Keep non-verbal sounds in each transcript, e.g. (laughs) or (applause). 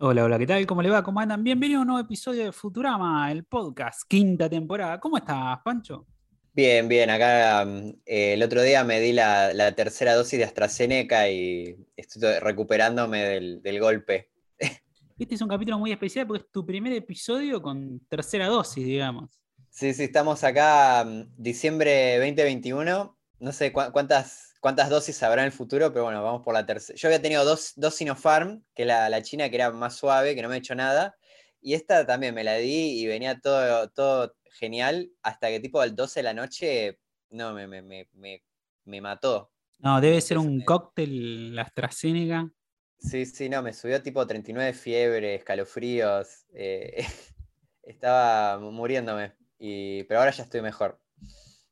Hola, hola, ¿qué tal? ¿Cómo le va? ¿Cómo andan? Bienvenido a un nuevo episodio de Futurama, el podcast, quinta temporada. ¿Cómo estás, Pancho? Bien, bien. Acá mm, eh, el otro día me di la, la tercera dosis de AstraZeneca y estoy recuperándome del, del golpe. (laughs) Este es un capítulo muy especial porque es tu primer episodio con tercera dosis, digamos. Sí, sí, estamos acá, mm, diciembre 2021. No sé cu- cuántas, cuántas dosis habrá en el futuro, pero bueno, vamos por la tercera. Yo había tenido dos, dos Sinopharm, que la, la china que era más suave, que no me ha hecho nada. Y esta también me la di y venía todo, todo genial, hasta que tipo al 12 de la noche, no, me, me, me, me, me mató. No, debe ser un cóctel, la AstraZeneca. Sí, sí, no, me subió tipo 39 de fiebre, escalofríos. eh, (laughs) estaba muriéndome. Y, pero ahora ya estoy mejor.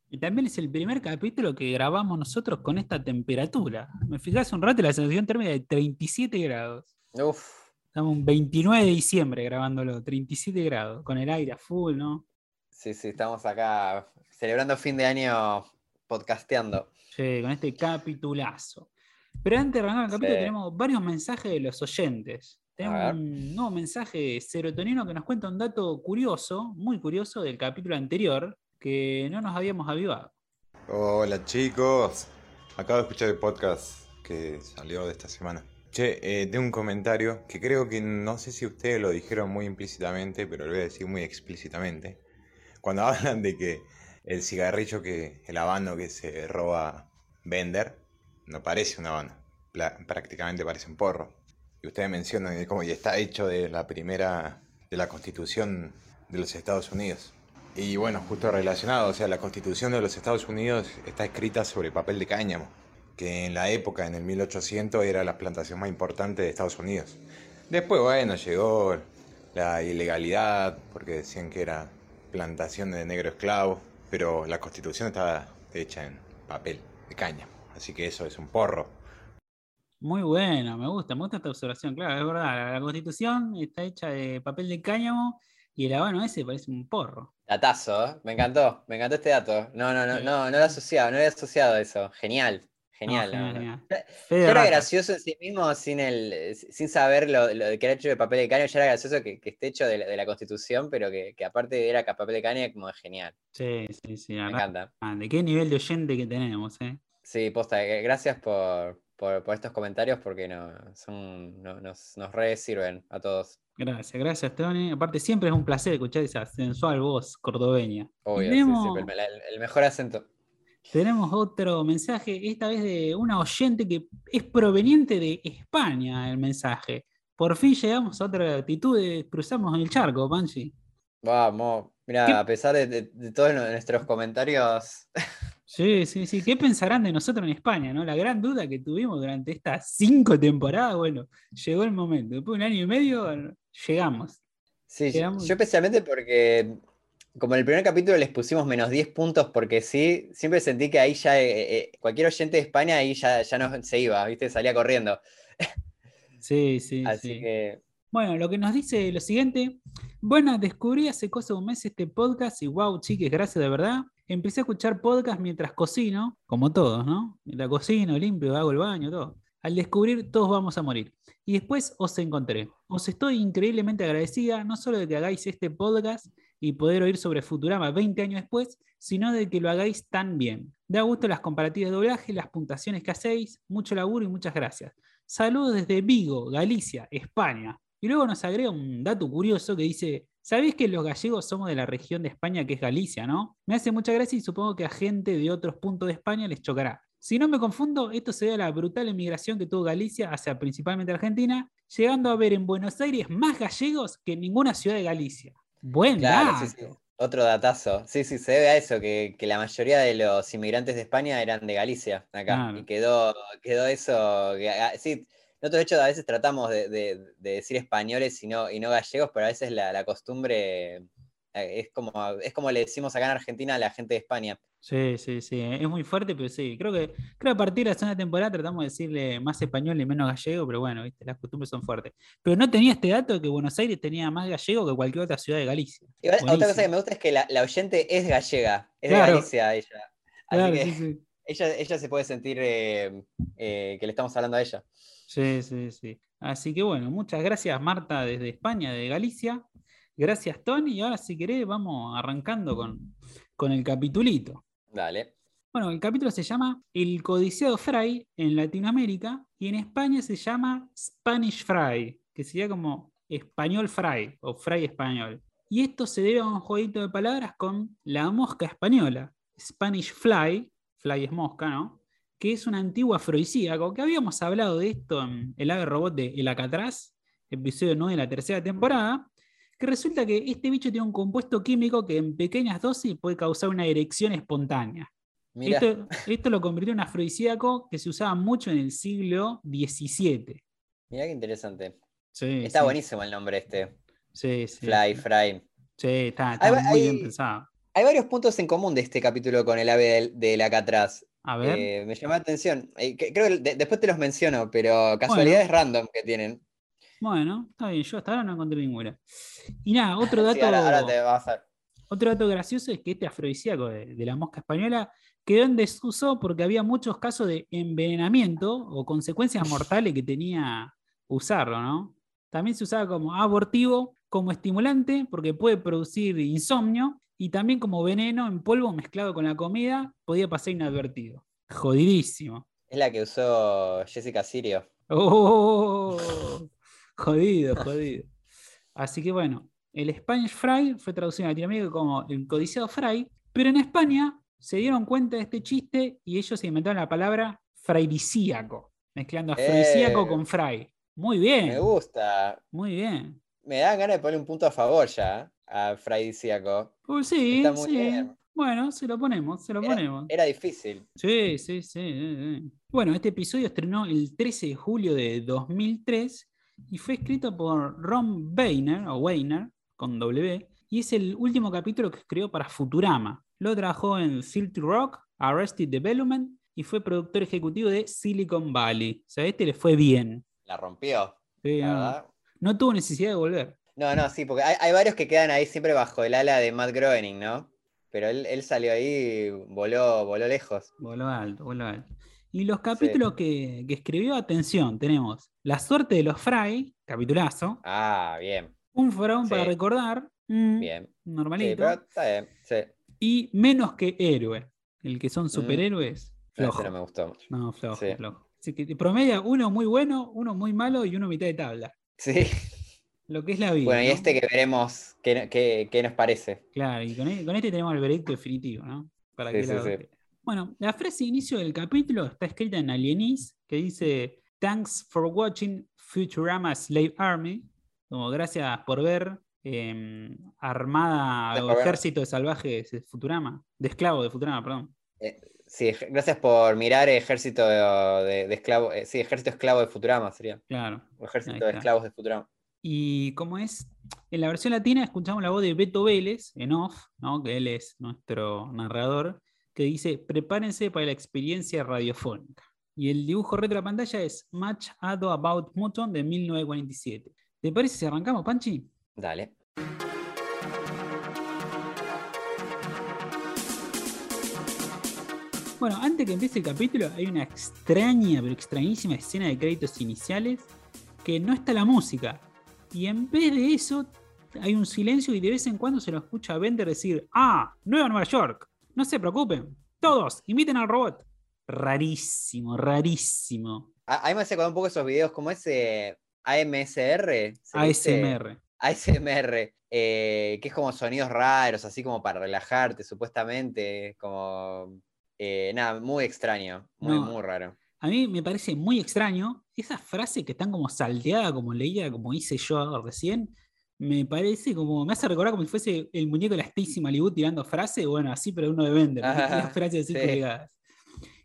Y también es el primer capítulo que grabamos nosotros con esta temperatura. Me hace un rato la sensación térmica de 37 grados. Uf, Estamos un 29 de diciembre grabándolo, 37 grados, con el aire a full, ¿no? sí, sí, estamos acá celebrando fin de año podcasteando. Sí, con este capitulazo. Pero antes de arrancar el capítulo Sí. tenemos varios mensajes de los oyentes. Tenemos un nuevo mensaje Serotonino que nos cuenta un dato curioso, muy curioso, del capítulo anterior, que no nos habíamos avivado. Hola chicos, acabo de escuchar el podcast que salió de esta semana. Che, eh, tengo un comentario que creo que no sé si ustedes lo dijeron muy implícitamente, pero lo voy a decir muy explícitamente. Cuando (laughs) hablan de que el cigarrillo que, el habano que se roba Bender, no parece un habano, prácticamente parece un porro. Y ustedes mencionan de cómo está hecho de la primera, de la constitución de los Estados Unidos. Y bueno, justo relacionado, o sea, la constitución de los Estados Unidos está escrita sobre papel de cáñamo, que en la época, en el 1800, era la plantación más importante de Estados Unidos. Después, bueno, llegó la ilegalidad, porque decían que era plantación de negro esclavo, pero la constitución estaba hecha en papel de cáñamo, así que eso es un porro. Muy bueno, me gusta, me gusta esta observación, claro, es verdad, la, constitución está hecha de papel de cáñamo y el habano ese parece un porro. Datazo, ¿eh? me encantó, me encantó este dato. No, no, no, no, no lo he asociado, no lo he asociado a eso. Genial, genial. no, genial, no. genial. Ya- Fe de Ya era gracioso en sí mismo sin, el, sin saber lo, lo que era hecho de papel de caña, ya era gracioso que, que esté hecho de la, de la constitución, pero que, que aparte era papel de caña, como es genial. Sí, sí, sí, Me encanta. ¿De qué nivel de oyente que tenemos, eh? Sí, posta, eh, gracias por, por, por estos comentarios porque no, son, no- nos, nos re sirven a todos. Gracias, gracias, Tony. Aparte, siempre es un placer escuchar esa sensual voz cordobeña. Obvio, sí, tenemos, siempre el, el- el mejor acento. tenemos otro mensaje, esta vez de una oyente que es proveniente de España, el mensaje. Por fin llegamos a otra latitud, de- cruzamos el charco, Panchi. Vamos, mira, a pesar de, de- de todos nuestros comentarios, (laughs) Sí, sí, sí. ¿Qué pensarán de nosotros en España? ¿no? La gran duda que tuvimos durante estas cinco temporadas, bueno, llegó el momento. Después de un año y medio, llegamos. sí, yo, Llegamos- yo especialmente porque como en el primer capítulo les pusimos menos 10 puntos porque sí, siempre sentí que ahí ya eh, eh, cualquier oyente de España ahí ya, ya no se iba, ¿viste? Salía corriendo. Sí, sí, (laughs) Así sí. que, Bueno, lo que nos dice lo siguiente. Bueno, descubrí hace cosa de un mes este podcast y wow, chiques, gracias de verdad. Empecé a escuchar podcast mientras cocino, como todos, ¿no? Mientras cocino, limpio, hago el baño, todo. Al descubrir, todos vamos a morir. Y después os encontré. Os estoy increíblemente agradecida, no solo de que hagáis este podcast y poder oír sobre Futurama 20 años después, sino de que lo hagáis tan bien. Da gusto las comparativas de doblaje, las puntuaciones que hacéis, mucho laburo y muchas gracias. Saludos desde Vigo, Galicia, España. Y luego nos agrega un dato curioso que dice, ¿sabéis que los gallegos somos de la región de España que es Galicia, no? Me hace mucha gracia y supongo que a gente de otros puntos de España les chocará. Si no me confundo, esto se debe a la brutal emigración que tuvo Galicia hacia principalmente Argentina, llegando a haber en Buenos Aires más gallegos que en ninguna ciudad de Galicia. Buen claro, dato. sí, sí. Otro datazo. Sí, sí, se debe a eso, que, que la mayoría de los inmigrantes de España eran de Galicia, acá. Y quedó, quedó eso. ah, sí, nosotros de hecho a veces tratamos de, de- de decir españoles y no, y no gallegos, pero a veces la, la costumbre eh, es como, es como le decimos acá en Argentina a la gente de España. Sí, sí, sí, es muy fuerte, pero sí, creo que, creo que a partir de la segunda temporada tratamos de decirle más español y menos gallego, pero bueno, ¿viste? las costumbres son fuertes. Pero no tenía este dato de que Buenos Aires tenía más gallego que cualquier otra ciudad de Galicia. Igual, otra cosa que me gusta es que la, la oyente es gallega, es Claro. de Galicia ella. Así Claro, que sí, sí. ella, ella se puede sentir eh, eh, que le estamos hablando a ella. Sí, sí, sí. Así que bueno, muchas gracias Marta desde España, de Galicia. Gracias Tony. Y ahora si querés vamos arrancando con, con el capitulito. Dale. Bueno, el capítulo se llama El codiciado Fry en Latinoamérica y en España se llama Spanish Fry, que sería como español fry o fry español. Y esto se debe a un jueguito de palabras con la mosca española, Spanish Fly, fly es mosca, ¿no? Que es un antiguo afrodisíaco, que habíamos hablado de esto en el ave robot de El Acatraz, episodio 9 de la tercera temporada, que resulta que este bicho tiene un compuesto químico que en pequeñas dosis puede causar una erección espontánea. Esto, esto lo convirtió en un afrodisíaco que se usaba mucho en el siglo XVII. mira qué interesante. Sí, Está sí, buenísimo el nombre este. Sí, sí, Fly. Fry. Sí, está, está Hay- muy bien pensado. Hay varios puntos en común de este capítulo con el ave del, del Alcatraz. A ver. Eh, me llamó la atención. Eh, que- creo que de- después te los menciono, pero casualidades random que tienen. Bueno, está bien, yo hasta ahora no encontré ninguna. Y nada, otro dato, (laughs) Sí, ahora, ahora te vas a hacer. otro dato gracioso es que este afrodisíaco de, de la mosca española quedó en desuso porque había muchos casos de envenenamiento o consecuencias mortales que tenía usarlo, ¿no? También se usaba como abortivo, como estimulante, porque puede producir insomnio, y también como veneno en polvo mezclado con la comida, podía pasar inadvertido. Jodidísimo. Es la que usó Jessica Sirio. Oh, jodido, jodido. Así que bueno, el Spanish Fry fue traducido en Latinoamérica como el codiciado Fry, pero en España se dieron cuenta de este chiste y ellos inventaron la palabra frairicíaco, mezclando afrodisíaco Eh. con fry. Muy Me bien, gusta. muy bien. Me da ganas de ponerle un punto a favor ya ¿eh? a Fraidiciaco. Pues sí, Está muy sí. bien. Bueno, se lo ponemos, se lo Era, ponemos. era difícil. Sí, sí, sí, sí, sí. Bueno, este episodio estrenó el 13 de julio de 2003 y fue escrito por Ron Weiner, o Weiner, con W, y es el último capítulo que escribió para Futurama. Lo trabajó en Silty Rock, Arrested Development y fue productor ejecutivo de Silicon Valley. O sea, este le fue bien. La rompió. Sí, la no tuvo necesidad de volver. No, no, sí, porque hay, hay varios que quedan ahí siempre bajo el ala de Matt Groening, ¿no? Pero él, él salió ahí y voló, voló lejos. Voló alto, voló alto. Y los capítulos que, que escribió, atención, tenemos La suerte de los Fry, capitulazo. Ah, bien, Un faraón para Sí. recordar. mm, bien. Sí, Normalito. pero está bien. Sí. Y menos que héroe. El que son superhéroes. No, Flojo. no me gustó mucho. No, flojo, Sí. flojo. Así que promedia uno muy bueno, uno muy malo y uno mitad de tabla. Sí. Lo que es la vida. Bueno, y ¿no? este que veremos qué, qué- qué nos parece. Claro, y con, e- con este tenemos el veredicto definitivo, ¿no? Para Sí, sí, sí. Bueno, la frase de inicio del capítulo está escrita en alienis, que dice Thanks for watching Futurama Slave Army. Como gracias por ver em, Armada o. Ejército de Salvajes de Futurama. De esclavos de Futurama, perdón. Sí, ej- gracias por mirar Ejército de, de, de esclavos. eh, sí, Ejército Esclavo de Futurama sería. Claro. O Ejército de. Esclavos de Futurama. Y como es, en la versión latina escuchamos la voz de Beto Vélez, en off, ¿no? que él es nuestro narrador, que dice, prepárense para la experiencia radiofónica. Y el dibujo retro de la pantalla es Match Ado About Muton de 1947. ¿Te parece si arrancamos, Panchi? Dale. Bueno, antes que empiece el capítulo, hay una extraña, pero extrañísima escena de créditos iniciales que no está la música. Y en vez de eso, hay un silencio y de vez en cuando se lo escucha a Bender decir: ¡Ah! Nueva Nueva York. No se preocupen. Todos, imiten al robot. Rarísimo, rarísimo. A, a mí me hace acordar un poco esos videos como ese AMSR. ASMR. ASMR, eh, que es como sonidos raros, así como para relajarte, supuestamente. Como. eh, nada, muy extraño. Muy, No. muy raro. A mí me parece muy extraño esas frases que están como salteadas, como leía, como hice yo recién. Me parece como, me hace recordar como si fuese el muñeco de la Stacy Malibu tirando frases, bueno, así, pero uno de. Ajá, las frases así sí. colgadas.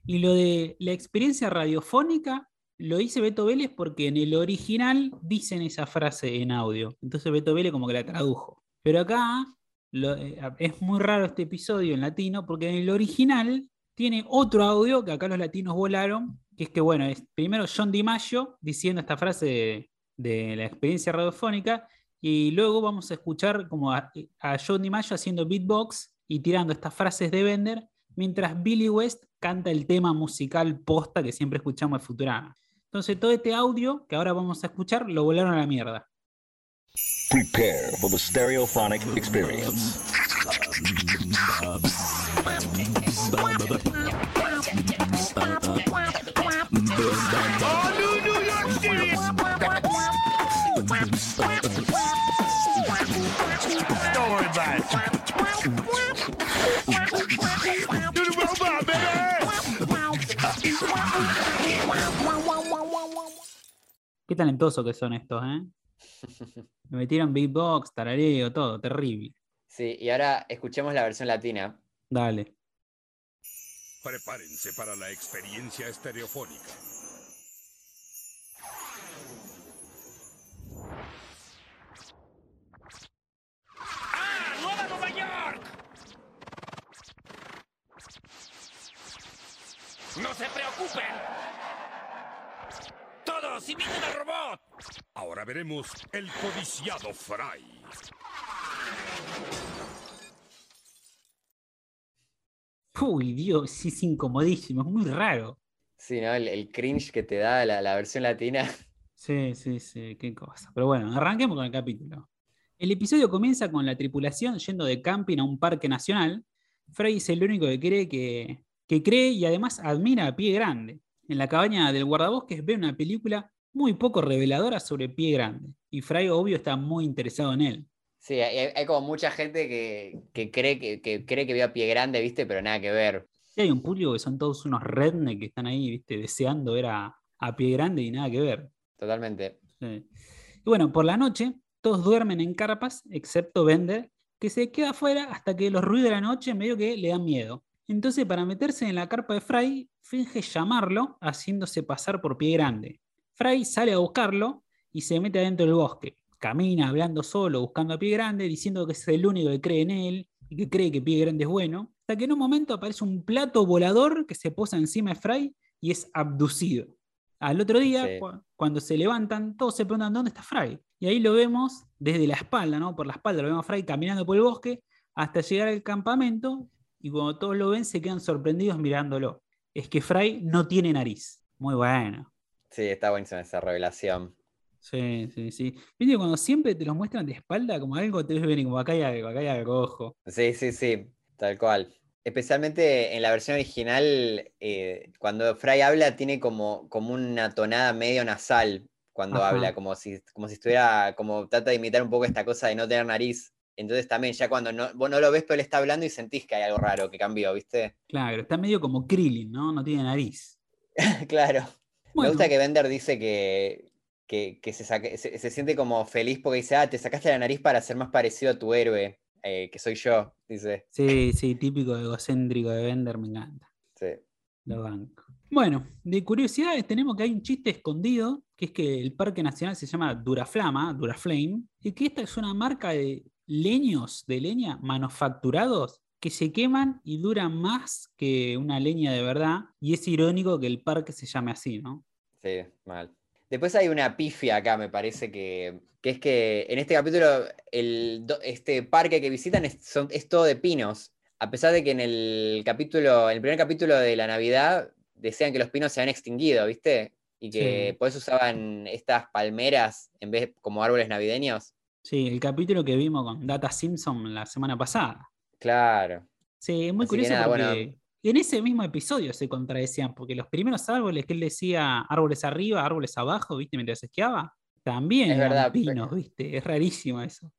Y lo de la experiencia radiofónica lo dice Beto Vélez porque en el original dicen esa frase en audio. Entonces Beto Vélez como que la tradujo. Pero acá lo- eh, es muy raro este episodio en latino porque en el original tiene otro audio que acá los latinos volaron, que es que, bueno, es primero John DiMaggio diciendo esta frase de, la experiencia radiofónica, y luego vamos a escuchar como a, a John DiMaggio haciendo beatbox y tirando estas frases de Bender, mientras Billy West canta el tema musical posta que siempre escuchamos de Futurama. Entonces todo este audio que ahora vamos a escuchar lo volaron a la mierda. Prepare for the stereophonic experience. Qué talentosos que son estos, ¿eh? (laughs) Me metieron beatbox, tarareo, todo, terrible. Sí, y ahora escuchemos la versión latina. Dale. Prepárense para la experiencia estereofónica. ¡Ah! ¡Nueva Nueva York! ¡No se preocupen! ¡Todos imiten al robot! Ahora veremos el codiciado Fry. Uy, Dios, sí, es incomodísimo, es muy raro. Sí, ¿no? El, el cringe que te da la, la versión latina. (laughs) Sí, sí, sí, qué cosa. Pero bueno, arranquemos con el capítulo. El episodio comienza con la tripulación yendo de camping a un parque nacional. Frey es el único que cree que, que cree y además admira a Pie Grande. En la cabaña del guardabosques ve una película muy poco reveladora sobre Pie Grande. Y Frey, obvio, está muy interesado en él. Sí, hay, hay como mucha gente que, que cree que, que cree que vio a pie grande, ¿viste? Pero nada que ver. Sí, hay un público que son todos unos redneck que están ahí, viste, deseando ver a, a Pie Grande y nada que ver. Totalmente. Sí. Y bueno, por la noche todos duermen en carpas, excepto Bender, que se queda afuera hasta que los ruidos de la noche medio que le dan miedo. Entonces, para meterse en la carpa de Fry, finge llamarlo haciéndose pasar por pie grande. Fry sale a buscarlo y se mete adentro del bosque. Camina hablando solo, buscando a pie grande, diciendo que es el único que cree en él y que cree que pie grande es bueno. Hasta que en un momento aparece un plato volador que se posa encima de Fry y es abducido. Al otro día, Sí. cu- cuando se levantan, todos se preguntan dónde está Fry. Y ahí lo vemos desde la espalda, ¿no? Por la espalda lo vemos a Fry caminando por el bosque hasta llegar al campamento y cuando todos lo ven se quedan sorprendidos mirándolo. Es que Fry no tiene nariz. Muy bueno. Sí, está buenísima esa revelación. Sí, sí, sí. Viste, cuando siempre te los muestran de espalda como algo, te ves venir como acá hay algo, acá hay algo, ojo. Sí, sí, sí, tal cual. Especialmente en la versión original, eh, cuando Fry habla, tiene como, como una tonada medio nasal cuando Ajá. habla, como si, como si estuviera, como trata de imitar un poco esta cosa de no tener nariz. Entonces también ya cuando no, vos no lo ves, pero él está hablando y sentís que hay algo raro que cambió, ¿viste? Claro, está medio como Krillin, ¿no? No tiene nariz. (laughs) claro. Me gusta que Bender dice que, que, que se, saque- se, se siente como feliz porque dice, ah, te sacaste la nariz para ser más parecido a tu héroe, eh, que soy yo, dice. Sí, sí, típico egocéntrico de Bender, me encanta. Sí. Lo banco. Bueno, de curiosidades tenemos que hay un chiste escondido, que es que el Parque Nacional se llama Duraflama, Duraflame, y que esta es una marca de leños de leña manufacturados que se queman y duran más que una leña de verdad, y es irónico que el parque se llame así, ¿no? Sí, mal. Después hay una pifia acá, me parece que, que es que en este capítulo el, este parque que visitan es, son- es todo de pinos. A pesar de que en el capítulo, en el primer capítulo de la Navidad decían que los pinos se habían extinguido, ¿viste? Y que Sí. por eso usaban estas palmeras en vez como árboles navideños. Sí, el capítulo que vimos con Data Simpson la semana pasada. Claro. Sí, es muy Así curioso nada, porque bueno. En ese mismo episodio se contradecían, porque los primeros árboles que él decía árboles arriba, árboles abajo, ¿viste? Mientras esquiaba, también Es eran verdad, pinos, pero- ¿viste? Es rarísimo eso.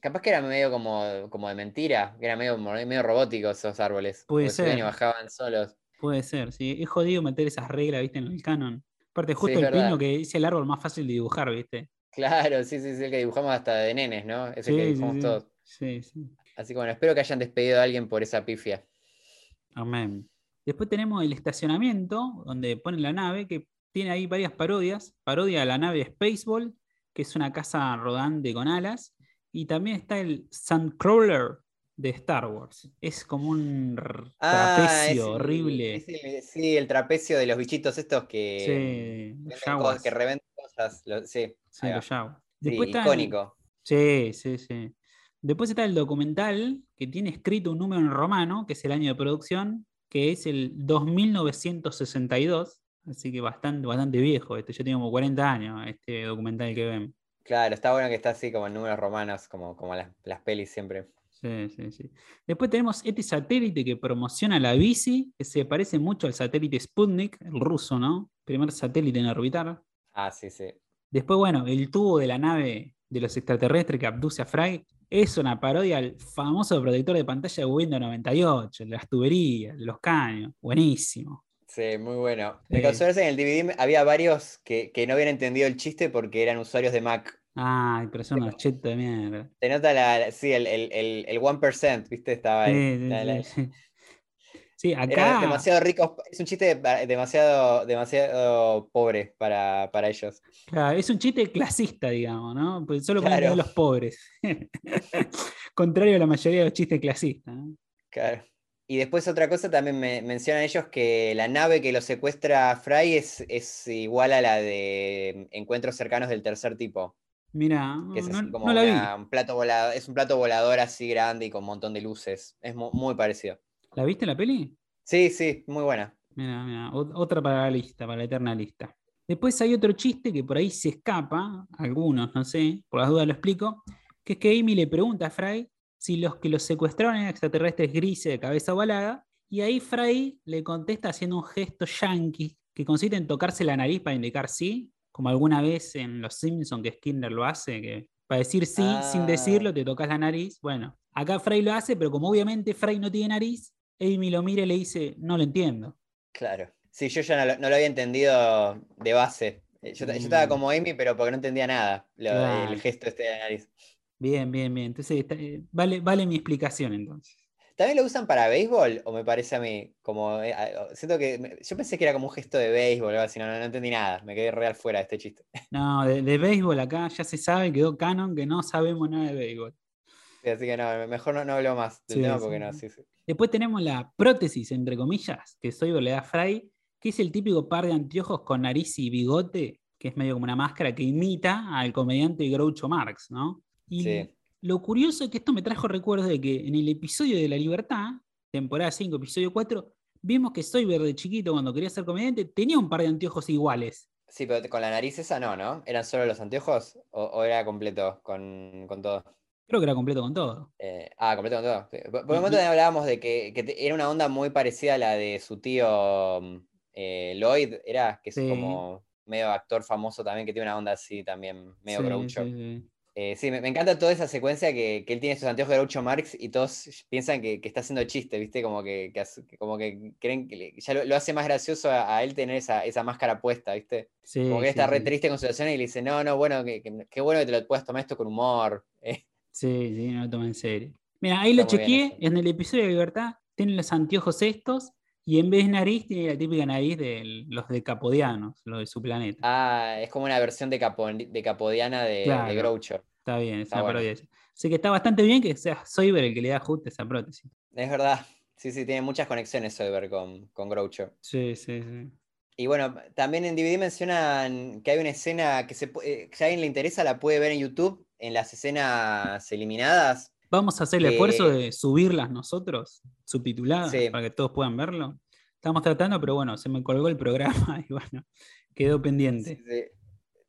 Capaz que era medio como, como de mentira, que era medio, medio robótico esos árboles. Puede ser. y bajaban solos. Puede ser, sí. Es jodido meter esas reglas, ¿viste? En el canon. Aparte, justo es el pino que es el árbol más fácil de dibujar, ¿viste? Claro, sí, sí, sí, el que dibujamos hasta de nenes, ¿no? Ese que Sí, sí, dibujamos sí. todos. Sí, sí. Así que bueno, espero que hayan despedido a alguien por esa pifia. Amén. Después tenemos el estacionamiento, donde ponen la nave, que tiene ahí varias parodias. Parodia a la nave Spaceball, que es una casa rodante con alas. Y también está el Sandcrawler de Star Wars. Es como un Ah, trapecio el- horrible. es el- sí, el trapecio de los bichitos estos que, sí, cosas, que revenden cosas. lo- sí, Sí, el- icónico. Sí, sí, sí. Después está el documental que tiene escrito un número en romano, que es el año de producción, que es el 2962. Así que bastante, bastante viejo este. Yo tengo como 40 años, este documental que ven. Claro, está bueno que está así como en números romanos, como, como las, las pelis siempre. Sí, sí, sí. Después tenemos este satélite que promociona la bici, que se parece mucho al satélite Sputnik, el ruso, ¿no? Primer satélite en orbitar. Ah, sí, sí. Después, bueno, el tubo de la nave de los extraterrestres que abduce a Fry es una parodia al famoso protector de pantalla de Windows 98, de las tuberías, de los caños. Buenísimo. Sí, muy bueno. Me causó en el DVD había varios que, que no habían entendido el chiste porque eran usuarios de Mac. Ay, pero son unos chetos de mierda. Se nota la, la- sí, el, el, el, el 1%, ¿viste? Estaba ahí. Sí, sí, La- la- sí, sí. Era demasiado rico, es un chiste demasiado, demasiado pobre para, para ellos. Claro, es un chiste clasista, digamos, ¿no? Pues solo Claro. los pobres. (laughs) Contrario a la mayoría de los chistes clasistas. ¿no? Claro. Y después otra cosa, también me mencionan ellos que la nave que lo secuestra Fry es, es igual a la de Encuentros cercanos del tercer tipo. Mira, Que es no, así como no la vi. una- un plato volador, es un plato volador así grande y con un montón de luces. Es mu- muy parecido. ¿La viste la peli? Sí, sí, muy buena. Mira, mira, ot- otra para la lista, para la eterna lista. Después hay otro chiste que por ahí se escapa, algunos, no sé, por las dudas lo explico, que es que Amy le pregunta a Fry si los que los secuestraron eran extraterrestres grises de cabeza ovalada, y ahí Fry le contesta haciendo un gesto yankee que consiste en tocarse la nariz para indicar sí, como alguna vez en Los Simpsons que Skinner lo hace, que para decir sí sin Ah. decirlo te tocas la nariz. Bueno, acá Fry lo hace, pero como obviamente Fry no tiene nariz, Amy lo mira y le dice, no lo entiendo. Claro. Sí, yo ya no lo, no lo había entendido de base. Eh, Yo, ta- yo estaba Mm. como Amy, pero porque no entendía nada. lo- Claro. El gesto este de la nariz. Bien, bien, bien. Entonces, está- eh, vale, vale mi explicación entonces. ¿También lo usan para béisbol? ¿O me parece a mí? Como, eh, siento que. Yo pensé que era como un gesto de béisbol o algo así. No, no, no entendí nada. Me quedé real fuera de este chiste. No, de, de béisbol acá ya se sabe, quedó canon que no sabemos nada de béisbol. Sí, así que no, mejor no, no hablo más del Sí, tema porque no, sí. sí, sí. Después tenemos la prótesis, entre comillas, que Soyber le da a Fry, que es el típico par de anteojos con nariz y bigote, que es medio como una máscara que imita al comediante Groucho Marx, ¿no? Y Sí. lo curioso es que esto me trajo recuerdos de que en el episodio de La Libertad, temporada 5, episodio 4, vimos que Soyber de chiquito, cuando quería ser comediante, tenía un par de anteojos iguales. Sí, pero con la nariz esa no, ¿no? ¿Eran solo los anteojos? ¿O, o era completo con, con todo? Creo que era completo con todo. Eh, ah, completo con todo. sí. Por, por un momento también hablábamos de que, que te- era una onda muy parecida a la de su tío mm, eh, Lloyd, era, que es Sí. como medio actor famoso también, que tiene una onda así también, medio Sí, groucho. sí. Eh, sí, me, me encanta toda esa secuencia que, que él tiene sus anteojos de Groucho Marx y todos piensan que, que está haciendo chiste, ¿viste? Como que, como que creen que le- ya lo, lo hace más gracioso a, a él tener esa, esa máscara puesta, ¿viste? Sí, Como que está re triste con su situación y le dice, no, no, bueno, qué bueno que te lo puedas tomar esto con humor. (laughs) Eh, Sí, sí, no lo toma en serio. Mira, ahí lo Está chequeé, en el episodio de Libertad, tienen los anteojos estos, y en vez de nariz, tiene la típica nariz de los decapodianos, los de su planeta. Ah, es como una versión de, Capo- de Capodiana de, de Claro. Groucho. está bien, es una bueno. parodia. Así que está bastante bien que sea Soyber el que le da justo esa prótesis. Es verdad. Sí, sí, tiene muchas conexiones Soyber con, con Groucho. Sí, sí, sí. Y bueno, también en DVD mencionan que hay una escena que se eh, si a alguien le interesa la puede ver en YouTube, en las escenas eliminadas. Vamos a hacer el Que- esfuerzo de subirlas nosotros, subtituladas, Sí. para que todos puedan verlo. Estamos tratando, pero bueno, se me colgó el programa (laughs) y bueno, quedó pendiente. Sí, sí.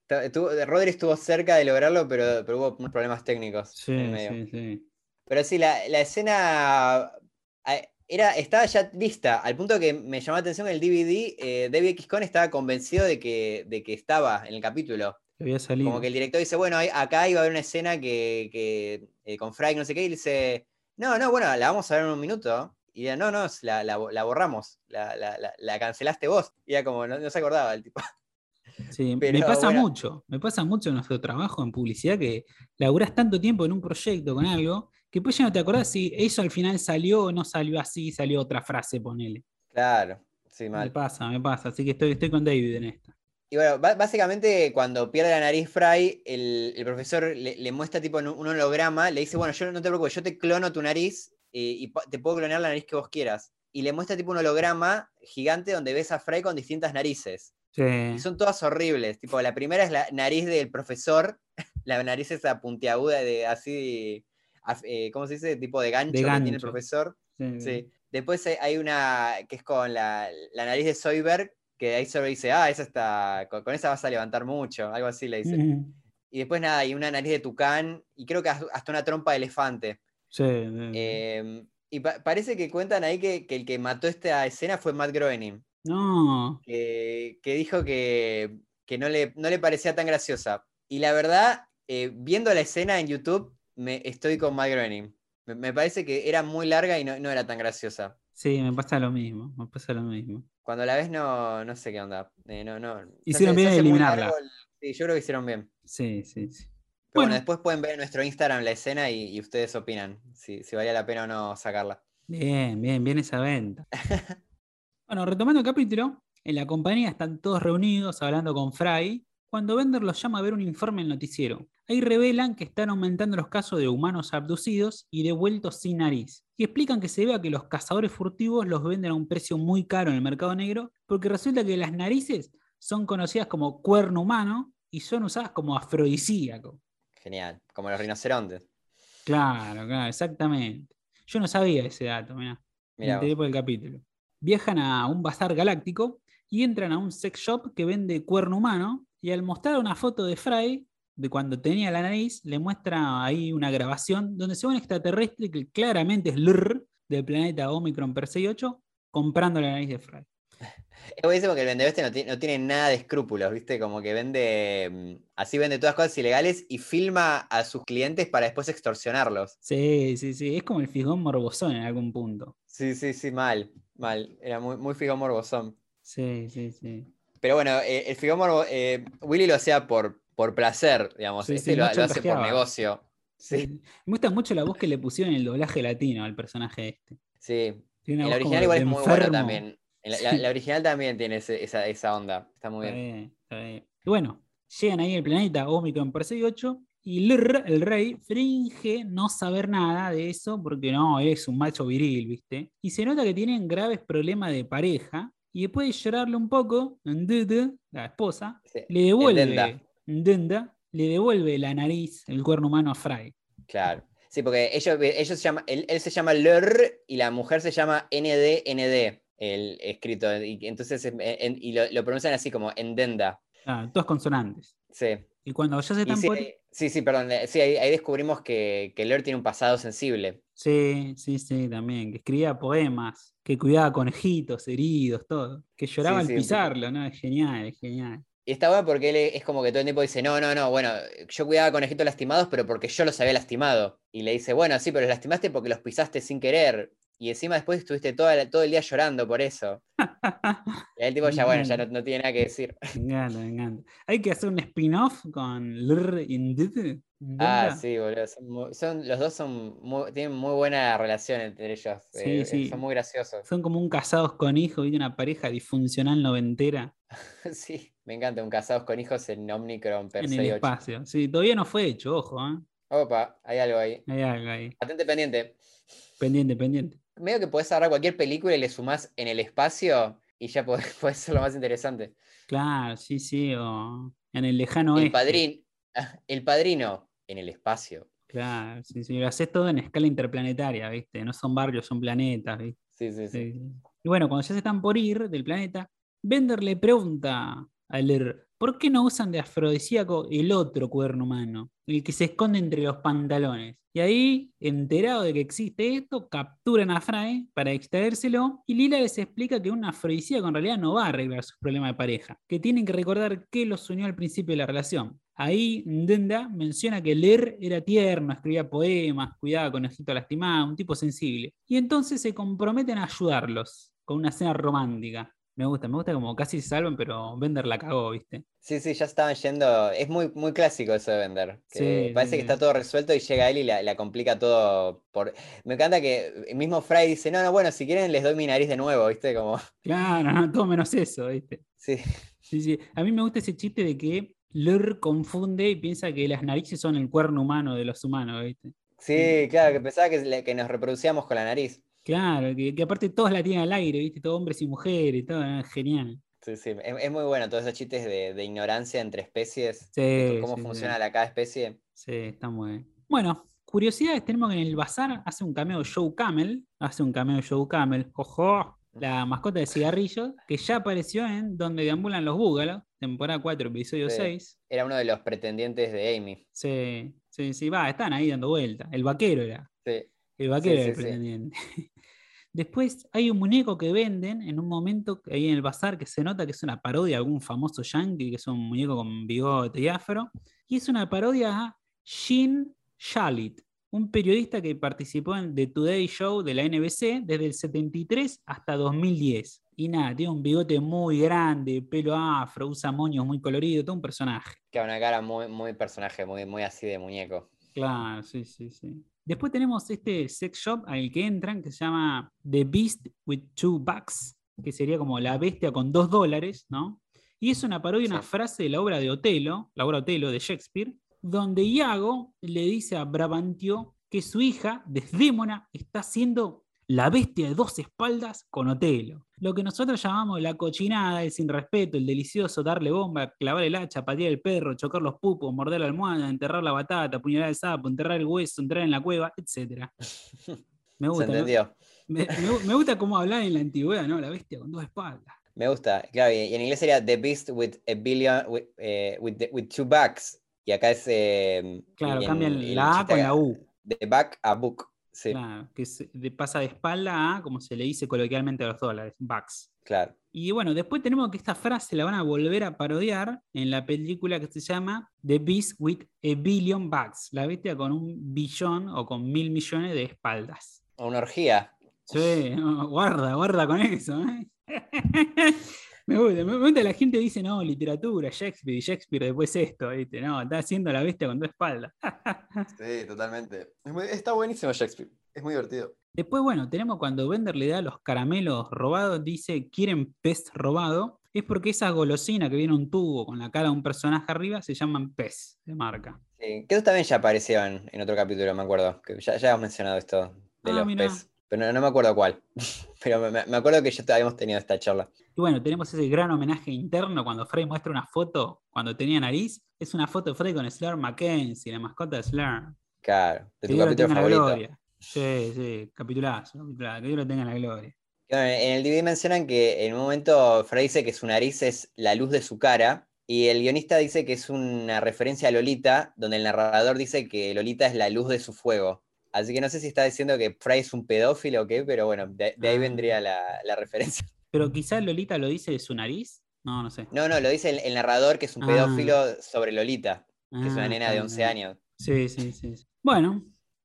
Estuvo- Rodri estuvo cerca de lograrlo, pero, pero hubo unos problemas técnicos Sí, en el medio. sí, sí. Pero sí, la, la escena era, estaba ya lista, al punto que me llamó la atención el DVD, eh, David X. Cohn estaba convencido de que, de que estaba en el capítulo. Que había salido. Como que el director dice, bueno, acá iba a haber una escena que, que, eh, con Frank, no sé qué, y dice, no, no, bueno, la vamos a ver en un minuto. Y ella, no, no, la, la, la borramos, la, la, la- la cancelaste vos. Y era como, no, no se acordaba el tipo. Sí, (laughs) me pasa bueno. mucho, me pasa mucho en nuestro trabajo en publicidad que laburás tanto tiempo en un proyecto con algo que después ya no te acordás si eso al final salió o no salió así, salió otra frase, ponele. Claro, sí, Me mal. pasa, me pasa, así que estoy, estoy con David en esta. Y bueno, básicamente cuando pierde la nariz Fry, el, el profesor le, le muestra tipo un holograma, le dice, bueno, yo no te preocupes, yo te clono tu nariz eh, y te puedo clonar la nariz que vos quieras. Y le muestra tipo un holograma gigante donde ves a Fry con distintas narices. Sí, Y son todas horribles. Tipo, la primera es la nariz del profesor, (laughs) la nariz esa puntiaguda de así, eh, ¿cómo se dice? Tipo de gancho, que tiene el profesor. sí, Sí. Después hay- una que es con la, la nariz de Zoidberg, que ahí solo dice, ah, esa está, con, con esa vas a levantar mucho, algo así le dice. Y después nada, hay una nariz de tucán y creo que hasta una trompa de elefante. Sí, sí. Eh, y pa- parece que cuentan ahí que, que el que mató esta escena fue Matt Groening, No. que, que dijo que, que no, le, no le parecía tan graciosa. Y la verdad, eh, viendo la escena en YouTube, me, estoy con Matt Groening. Me, me parece que era muy larga y no, no era tan graciosa. Sí, me pasa lo mismo. Me pasa lo mismo. Cuando la ves, no, no sé qué onda. Eh, no, no, Hicieron bien eliminarla. Sí, yo creo que hicieron bien. Sí, sí, sí. Pero bueno, Bueno. después pueden ver en nuestro Instagram la escena y, y ustedes opinan si, si valía la pena o no sacarla. Bien, bien, bien esa venta. (laughs) bueno, retomando el capítulo, en la compañía están todos reunidos hablando con Fry, cuando Bender los llama a ver un informe en el noticiero. Ahí revelan que están aumentando los casos de humanos abducidos y devueltos sin nariz. Y explican que se vea que los cazadores furtivos los venden a un precio muy caro en el mercado negro, porque resulta que las narices son conocidas como cuerno humano y son usadas como afrodisíaco. Genial, como los rinocerontes. Claro, claro, exactamente. Yo no sabía ese dato, mirá. Me Mirá enteré vos. por el capítulo. Viajan a un bazar galáctico y entran a un sex shop que vende cuerno humano. Y al mostrar una foto de Fry, de cuando tenía la nariz, le muestra ahí una grabación donde se ve un extraterrestre que claramente es Lr del planeta Omicron Persei 8 comprando la nariz de Fry. Es buenísimo que el vendedor este no, ti- no tiene nada de escrúpulos, ¿viste? Como que vende, mm, así vende todas cosas ilegales y filma a sus clientes para después extorsionarlos. Sí, sí, sí. Es como el figón morbosón en algún punto. Sí, sí, sí, mal, mal. Era muy, muy figo morbosón. Sí, sí, sí. Pero bueno, eh, el figo morbo, eh, Willy lo hacía por, por placer, digamos. Sí, este sí, lo, hace por negocio. Sí. Me gusta mucho la voz que le pusieron en el doblaje latino al personaje este. sí. Tiene El como original igual es muy enfermo. también. La, la- la original también tiene ese- esa, esa onda. Está muy Está bien. bien, está bien. Y bueno, llegan ahí al planeta Omicron Persei 8 y Lr, el rey, finge no saber nada de eso porque no, es un macho viril, ¿viste? Y se nota que tienen graves problemas de pareja y después de llorarle un poco, la esposa, Sí, le devuelve, Ndenda, le devuelve la nariz, el cuerno humano a Fry. Claro. Sí, porque ellos, ellos se llama, él, él se llama LR y la mujer se llama NDND, el escrito. Y entonces em, en- y lo, lo pronuncian así como Endenda. Ah, todas consonantes. Sí. Y cuando ya se están sí, por... sí, sí, perdón. eh, Sí, ahí, ahí descubrimos que, que LR tiene un pasado sensible. Sí, sí, sí, también. Que escribía poemas, que cuidaba conejitos heridos, todo. Que lloraba Sí, al sí, pisarlo, ¿no? Es genial, es genial. Y está bueno porque él es como que todo el tiempo dice, no, no, no, bueno, yo cuidaba conejitos lastimados, pero porque yo los había lastimado. Y le dice, bueno, sí, pero los lastimaste porque los pisaste sin querer. Y encima después estuviste toda la- todo el día llorando por eso. (laughs) Y el tipo ya, bueno, ya no, no tiene nada que decir. Me encanta, me encanta. Hay que hacer un spin-off con Lr Indit. Ah, sí, boludo. Son los dos son muy- tienen muy buena relación entre ellos. Sí, eh, sí. Son muy graciosos. Son como un casados con hijos y una pareja disfuncional noventera (laughs) Sí, me encanta. Un casados con hijos en Omnicron per en el 68. espacio. Sí, todavía no fue hecho, ojo, ¿eh? Opa, hay algo ahí. Hay algo ahí. Atente pendiente. Pendiente, pendiente. Medio que podés agarrar cualquier película y le sumás en el espacio y ya podés, (laughs) puede ser lo más interesante. Claro, sí, sí. O en el lejano el oeste. (laughs) El padrino en el espacio. Claro, sí, sí. Lo haces todo en escala interplanetaria, ¿viste? No son barrios, son planetas, ¿viste? Sí. Sí, sí. Y bueno, cuando ya se están por ir del planeta, Bender le pregunta a Ler, ¿por qué no usan de afrodisíaco el otro cuerno humano? El que se esconde entre los pantalones. Y ahí, enterado de que existe esto, capturan a Fry para extraérselo y Lila les explica que un afrodisíaco en realidad no va a arreglar sus problemas de pareja, que tienen que recordar qué los unió al principio de la relación. Ahí Ndenda menciona que Ler era tierno, escribía poemas, cuidaba con ojito lastimado, un tipo sensible. Y entonces se comprometen a ayudarlos con una cena romántica. Me gusta, me gusta como casi se salvan, pero Bender la cagó, ¿viste? Sí, sí, ya estaban yendo. Es muy, muy clásico eso de que Sí, parece sí, que está todo resuelto y llega él y la, la complica todo. Por... Me encanta que el mismo Fry dice, no, no, bueno, si quieren les doy mi nariz de nuevo, ¿viste? Como, (laughs) Claro, no, todo menos eso, ¿viste? sí, Sí, sí. A mí me gusta ese chiste de que Lur confunde y piensa que las narices son el cuerno humano de los humanos, ¿viste? sí, claro, que pensaba que, que nos reproducíamos con la nariz. Claro, que, que aparte todos la tienen al aire, ¿viste? Todos hombres y mujeres, todo, ¿no? genial. Sí, sí, es, es muy bueno todos esos chistes de, de ignorancia entre especies, Sí, de cómo sí, sí. funciona la cada especie. Sí, está muy bien. Bueno, curiosidades tenemos que en el bazar hace un cameo Joe Camel, hace un cameo Joe Camel, ojo, la mascota de cigarrillos, que ya apareció en Donde deambulan los búgalos, temporada 4, episodio Sí. 6. Era uno de los pretendientes de Amy. Sí, sí, sí, va, están ahí dando vuelta. El vaquero era. Sí. El vaquero era el pretendiente. (laughs) Después hay un muñeco que venden en un momento ahí en el bazar que se nota que es una parodia de algún famoso yankee, que es un muñeco con bigote y afro. Y es una parodia a Gene Shalit, un periodista que participó en The Today Show de la NBC desde el 73 hasta 2010. Y nada, tiene un bigote muy grande, pelo afro, usa moños muy coloridos, todo un personaje. Que una cara muy, muy personaje, muy, muy así de muñeco. Claro, sí, sí, sí. Después tenemos este sex shop al que entran que se llama The Beast with Two Bucks, que sería como la bestia con dos dólares, ¿no? Y es una parodia, una Sí. frase de la obra de Otelo, la obra Otelo de Shakespeare, donde Iago le dice a Brabantio que su hija, Desdémona, está siendo la bestia de dos espaldas con Otelo. Lo que nosotros llamamos la cochinada, el sin respeto, el delicioso, darle bomba, clavar el hacha, patear el perro, chocar los pupos, morder la almohada, enterrar la batata, apuñalar el sapo, enterrar el hueso, entrar en la cueva, etc. (laughs) Me ¿Se gusta, me, entendió? me- me- me gusta cómo hablar en la antigüedad, ¿no? La bestia con dos espaldas. Me gusta. Claro, y en inglés sería The Beast with a billion, with, eh, with, the- with two backs. Y acá es. eh, Claro, cambian la A con la U. De back a book. Sí, Claro, que se- de- pasa de espalda a, como se le dice coloquialmente a los dólares, bucks. claro. Y bueno, después tenemos que esta frase la van a volver a parodiar en la película que se llama The Beast with a Billion Bucks, la bestia con un billón o con mil millones de espaldas. Una orgía. Sí, (laughs) guarda, guarda con eso. ¿eh? (laughs) me gusta, me gusta la gente dice, no, literatura, Shakespeare, y Shakespeare después esto, ¿viste? No, está haciendo la bestia con dos espaldas. (laughs) Sí, totalmente. está buenísimo Shakespeare. Es muy divertido. Después, bueno, tenemos cuando Bender le da los caramelos robados, dice, ¿quieren pez robado? Es porque esa golosina que viene un tubo con la cara de un personaje arriba se llaman pez de marca. Sí, que eso también ya aparecieron en otro capítulo, me acuerdo. Que ya, ya hemos mencionado esto de Ah, los mirá. pez. Pero no, no me acuerdo cuál. (laughs) Pero me, me acuerdo que ya habíamos tenido esta charla. Y bueno, tenemos ese gran homenaje interno cuando Frey muestra una foto cuando tenía nariz. Es una foto de Frey con Slur Mackenzie, la mascota de Slur. Claro, de Que tu Dios capítulo en la favorito. gloria. Sí, sí, capitulazo, capitulazo, que Dios lo tenga en la gloria. Bueno, en el DVD mencionan que en un momento Frey dice que su nariz es la luz de su cara y el guionista dice que es una referencia a Lolita, donde el narrador dice que Lolita es la luz de su fuego. Así que no sé si está diciendo que Frey es un pedófilo o qué, pero bueno, de, de ahí Ah. vendría la, la referencia. Pero quizás Lolita lo dice de su nariz. No, no sé. No, no, lo dice el, el narrador que es un Ah. pedófilo sobre Lolita, que es una Ah, nena de bien, 11 está bien. años. Sí, sí, sí. sí. Bueno,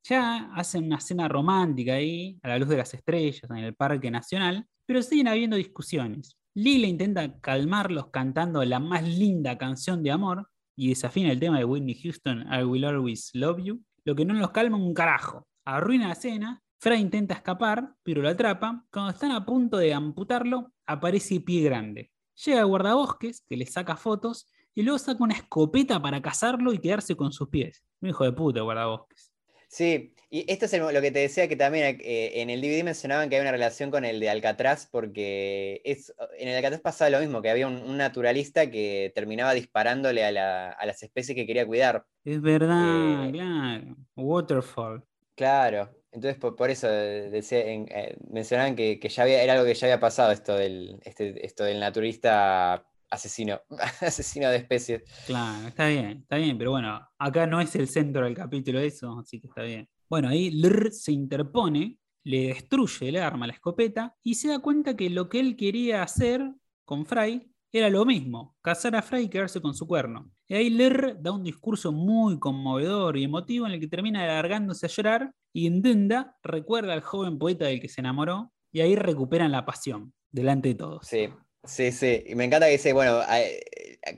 ya hacen una cena romántica ahí, a la luz de las estrellas, en el Parque Nacional, pero siguen habiendo discusiones. Lila intenta calmarlos cantando la más linda canción de amor y desafina el tema de Whitney Houston, I Will Always Love You, lo que no los calma un carajo. Arruina la cena, Fry intenta escapar, pero lo atrapa. Cuando están a punto de amputarlo, aparece Pie Grande. Llega el guardabosques, que le saca fotos, y luego saca una escopeta para cazarlo y quedarse con sus pies. Un hijo de puta, guardabosques. Sí, y esto es el- lo que te decía que también eh, en el DVD mencionaban que hay una relación con el de Alcatraz, porque es, en el Alcatraz pasaba lo mismo, que había un, un naturalista que terminaba disparándole a, la- a las especies que quería cuidar. Es verdad, Eh, claro. Waterfall. Claro, entonces por, por eso eh, decía- en- eh, mencionaban que, que ya había, era algo que ya había pasado esto del, este- esto del naturalista asesino, (laughs) asesino de especies. Claro, está bien, está bien, pero bueno, acá no es el centro del capítulo eso, así que está bien. Bueno, ahí Lr se interpone, le destruye el arma, la escopeta, y se da cuenta que lo que él quería hacer con Fry era lo mismo, cazar a Fry y quedarse con su cuerno. Y ahí Lr da un discurso muy conmovedor y emotivo en el que termina alargándose a llorar y en Dunda recuerda al joven poeta del que se enamoró y ahí recuperan la pasión delante de todos. Sí, sí, sí. Y me encanta que dice, bueno, a- eh,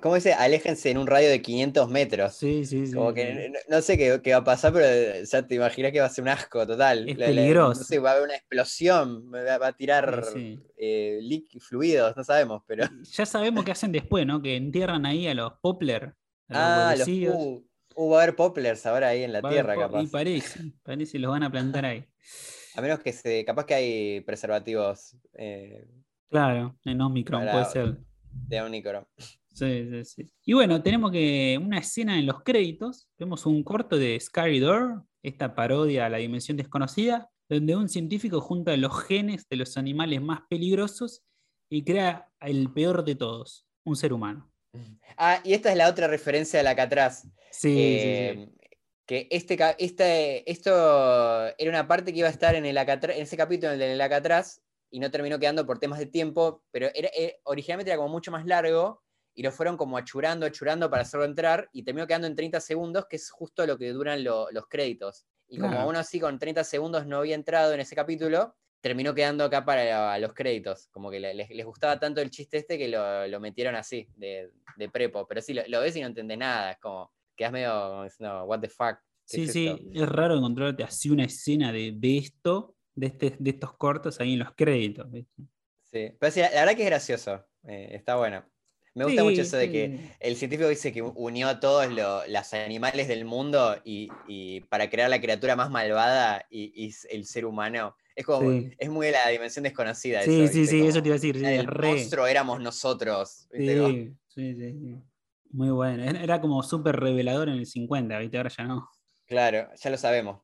¿cómo dice? Aléjense en un radio de 500 metros. Sí, sí, sí. Como que no, no sé qué, qué va a pasar, pero eh, ya te imaginas que va a ser un asco total. Es La- la- peligroso. no sé, va a haber una explosión, va, a tirar Sí, eh, fluidos, no sabemos, pero. Ya sabemos qué hacen después, ¿no? Que entierran ahí a los a los Ah, los, uh, uh, va a haber poplars ahora ahí en la Va tierra, capaz. Y parece, parece los van a plantar ahí. A menos que se. Capaz que hay preservativos eh, Claro, en Omicron Para- puede ser. de Omnicron. Sí, sí, sí. Y bueno, tenemos que una escena en los créditos. Vemos un corto de Scary Door, esta parodia a la dimensión desconocida, donde un científico junta los genes de los animales más peligrosos y crea el peor de todos, un ser humano. Ah, y esta es la otra referencia de Alcatraz. Sí, sí, sí. Eh, Que este, este, esto era una parte que iba a estar en, el Alcatraz- en ese capítulo, del Alcatraz, y no terminó quedando por temas de tiempo, pero era, eh, originalmente era como mucho más largo, y lo fueron como achurando, achurando para hacerlo entrar, y terminó quedando en 30 segundos, que es justo lo que duran lo- los créditos. Y como Claro. uno así con 30 segundos no había entrado en ese capítulo, terminó quedando acá para los créditos. Como que le- les, les gustaba tanto el chiste este que lo, lo metieron así, de, de prepo. Pero sí, lo, lo ves y no entendés nada. Es como, quedas medio diciendo, what the fuck. ¿qué Sí, es sí, esto?". es raro encontrarte así una escena de, de esto, de, este, de estos cortos ahí en los créditos. ¿viste? Sí. Pero sí, la, la verdad que es gracioso. eh, está bueno. Me gusta mucho eso de sí. que el científico dice que unió a todos lo- los animales del mundo y, y para crear la criatura más malvada y, el ser humano. Es como, Sí. es muy de la dimensión desconocida. Sí, eso, sí, ¿viste? sí, Como, eso te iba a decir. sí, "Ah, es el re. monstruo éramos nosotros. Sí, sí, sí. Muy bueno. Era era como súper revelador en el 50, ¿viste? Ahora ya no. Claro, ya lo sabemos.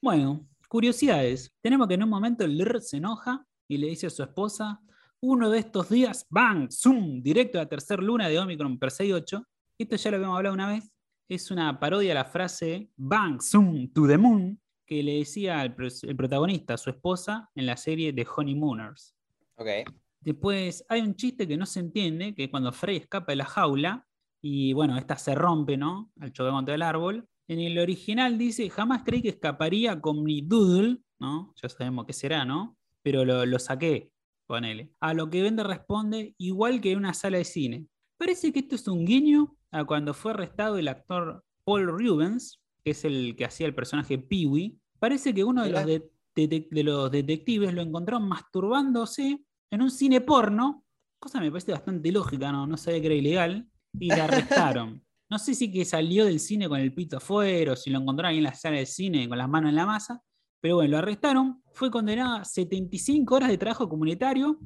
Bueno, curiosidades. Tenemos que en un momento el Lr se enoja y le dice a su esposa: Uno de estos días, ¡bang! ¡Zoom! Directo a la tercera luna de Omicron Persei 8. Esto ya lo habíamos hablado una vez. Es una parodia a la frase ¡bang! ¡Zoom! ¡To the moon! que le decía el, el protagonista a su esposa en la serie The Honeymooners. Ok. Después hay un chiste que no se entiende, que cuando Frey escapa de la jaula y bueno, esta se rompe, ¿no? Al chocar contra el árbol. En el original dice, jamás creí que escaparía con mi doodle, ¿no? Ya sabemos qué será, ¿no? Pero lo, lo saqué, ponele. A lo que Bender responde, igual que en una sala de cine. Parece que esto es un guiño a cuando fue arrestado el actor Paul Rubens, que es el que hacía el personaje Pee-wee. Parece que uno de los, Mirá. de- de- de los detectives lo encontraron masturbándose en un cine porno, cosa que me parece bastante lógica, no, no sabía que era ilegal, y la arrestaron. (laughs) No sé si que salió del cine con el pito afuera o si lo encontraron ahí en la sala de cine con las manos en la masa, pero bueno, lo arrestaron, fue condenado a 75 horas de trabajo comunitario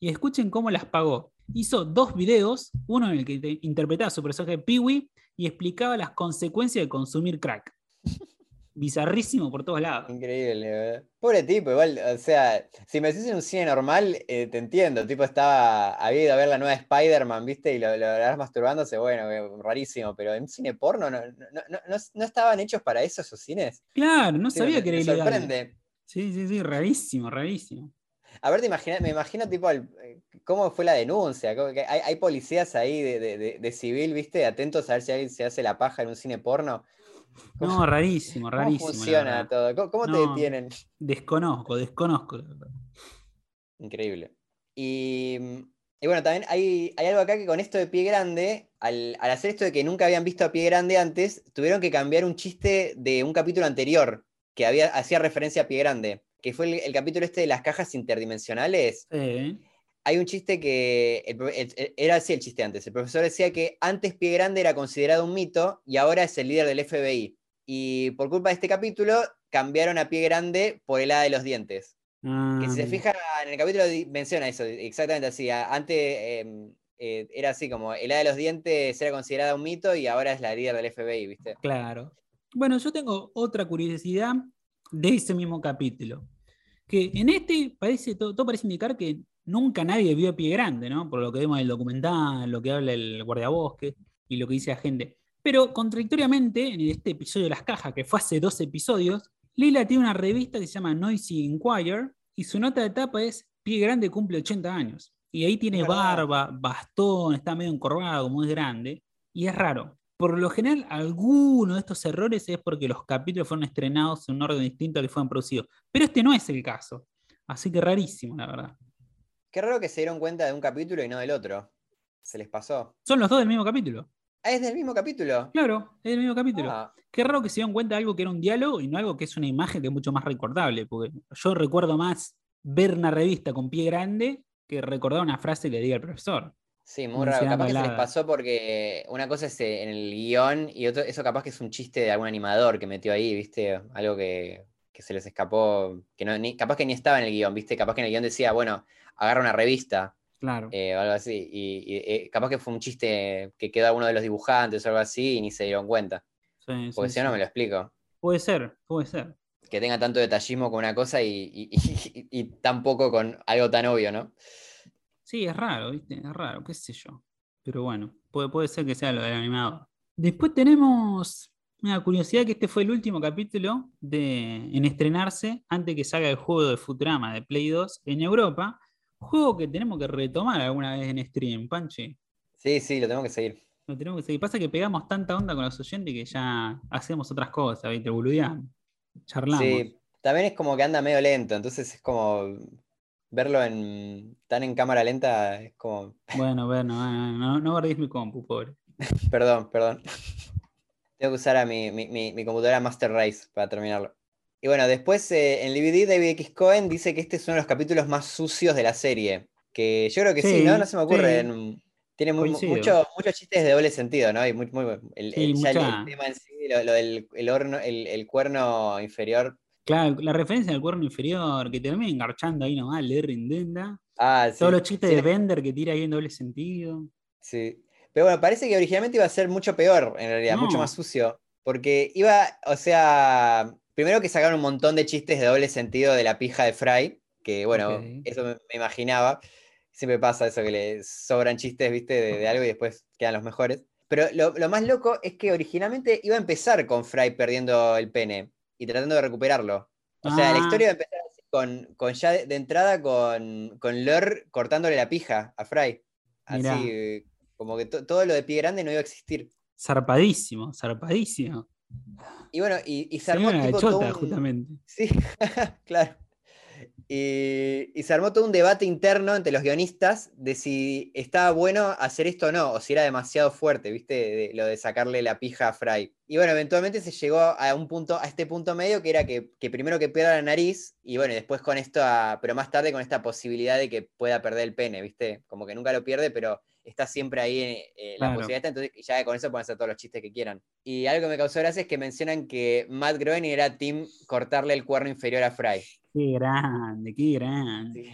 y escuchen cómo las pagó. Hizo dos videos, uno en el que te- interpretaba a su personaje Peewee y explicaba las consecuencias de consumir crack. Bizarrísimo por todos lados. Increíble, ¿verdad? Pobre tipo, igual, o sea, si me decís en un cine normal, eh, te entiendo. El tipo estaba, había ido a ver la nueva Spider-Man, ¿viste? Y lo, lo masturbándose, bueno, eh, rarísimo, pero en un cine porno no, no, no- estaban hechos para eso esos cines. Claro, no Sí, sabía me- que era me sorprende. Sí, sí, sí, rarísimo, rarísimo. A ver, te imagina- me imagino tipo el- eh, cómo fue la denuncia. que hay, hay policías ahí de- de civil, ¿viste? Atentos a ver si alguien se hace la paja en un cine porno. ¿Cómo- No, rarísimo, ¿Cómo rarísimo. la funciona todo? ¿Cómo, cómo te detienen? Desconozco, desconozco. Increíble. Y, y bueno, también hay, hay algo acá que con esto de Pie Grande, al, al hacer esto de que nunca habían visto a Pie Grande antes, tuvieron que cambiar un chiste de un capítulo anterior que había, hacía referencia a Pie Grande, que fue el, el capítulo este de las cajas interdimensionales. Sí, Hay un chiste que el el- era así el chiste antes. El profesor decía que antes Pie Grande era considerado un mito y ahora es el líder del FBI. Y por culpa de este capítulo cambiaron a Pie Grande por el hada de los dientes. Que si se Ah, fija en el capítulo menciona eso, exactamente así. a- Antes em, eh, era así como el hada de los dientes era considerada un mito y ahora es la líder del FBI, ¿viste? Claro. Bueno, yo tengo otra curiosidad de ese mismo capítulo. Que en este parece, todo, todo parece indicar que nunca nadie vio a pie grande, ¿no? Por lo que vemos en el documental, lo que habla el guardiabosque y lo que dice la gente. Pero contradictoriamente, en este episodio de las cajas, que fue hace dos episodios, Lila tiene una revista que se llama Noisy Inquirer y su nota de etapa es Pie Grande cumple 80 años. Y ahí tiene barba, bastón, está medio encorvado, como es grande. Y es raro. Por lo general, alguno de estos errores es porque los capítulos fueron estrenados en un orden distinto al que fueron producidos. Pero este no es el caso. Así que rarísimo, la verdad. Qué raro que se dieron cuenta de un capítulo y no del otro. Se les pasó. Son los dos del mismo capítulo. Ah, es del mismo capítulo. Claro, es del mismo capítulo. Ah, Qué raro que se dieron cuenta de algo que era un diálogo y no algo que es una imagen que es mucho más recordable. Porque yo recuerdo más ver una revista con pie grande que recordar una frase que diga el profesor. sí, muy raro. Capaz que se les pasó porque una cosa es eh, en el guion y otro, eso capaz que es un chiste de algún animador que metió ahí, ¿viste? Algo que, que se les escapó, que no, ni, capaz que ni estaba en el guion, ¿viste? Capaz que en el guion decía, bueno, agarra una revista. Claro. eh, o algo así. Y, y, eh, capaz que fue un chiste que quedó uno de los dibujantes o algo así y ni se dieron cuenta. Sí, sí, Porque si no, no me lo explico. Puede ser, puede ser. que tenga tanto detallismo con una cosa y, y, (laughs) y- y tan poco con algo tan obvio, ¿no? Sí, es raro, ¿viste? Es raro, qué sé yo. Pero bueno, puede, puede ser que sea lo del animador. Después tenemos una curiosidad que este fue el último capítulo de, en estrenarse antes que salga el juego de Futurama de Play 2 en Europa. Juego que tenemos que retomar alguna vez en stream, Panchi. Sí, sí, lo tengo que seguir. Lo tenemos que seguir. Pasa que pegamos tanta onda con los oyentes que ya hacemos otras cosas, ¿viste? Boludeamos. Charlamos. Sí, también es como que anda medio lento, entonces es como verlo en tan en cámara lenta, es como, (laughs) Bueno, bueno, bueno, no, no guardéis mi compu, pobre. perdón, perdón. (laughs) Tengo que usar a mi, mi- mi- mi computadora Master Race para terminarlo. Y bueno, después eh, en DVD David X. Cohen dice que este es uno de los capítulos más sucios de la serie. Que yo creo que sí, Sí, ¿no? No se me ocurre. sí. tiene muy- mucho- muchos chistes de doble sentido, ¿no? Y muy, muy, el, Sí, tema en sí, lo, lo del el horno, el, cuerno inferior. Claro, la referencia al cuerno inferior, que termina engarchando ahí nomás, le rindenda. Ah, sí. Todos los chistes de Bender que tira ahí en doble sentido. Sí. Pero bueno, parece que originalmente iba a ser mucho peor, en realidad, mucho más sucio. Porque iba, o sea, primero que sacaron un montón de chistes de doble sentido de la pija de Fry, que bueno, eso me, me imaginaba. Siempre pasa eso, que le sobran chistes, viste, de, de algo y después quedan los mejores. Pero lo, lo más loco es que originalmente iba a empezar con Fry perdiendo el pene y tratando de recuperarlo. O sea, la Ah. historia iba a empezar así, con, con ya de, de entrada con, con Lor cortándole la pija a Fry. Así, como que to- todo lo de pie grande no iba a existir. Zarpadísimo, zarpadísimo. Y bueno, y, y se armó todo un- justamente. (laughs) Sí, (laughs) claro. Y, y se armó todo un debate interno entre los guionistas de si estaba bueno hacer esto o no, o si era demasiado fuerte, ¿viste? De- lo de sacarle la pija a Fry. Y bueno, eventualmente se llegó a un punto, a este punto medio que era que, que primero que pierda la nariz, y bueno, y después con esto, pero más tarde con esta posibilidad de que pueda perder el pene, ¿viste? Como que nunca lo pierde, pero está siempre ahí eh, eh, la Claro. posibilidad, entonces ya con eso pueden hacer todos los chistes que quieran. Y algo que me causó gracia es que mencionan que Matt Groening era team cortarle el cuerno inferior a Fry. Qué grande, qué grande. Sí.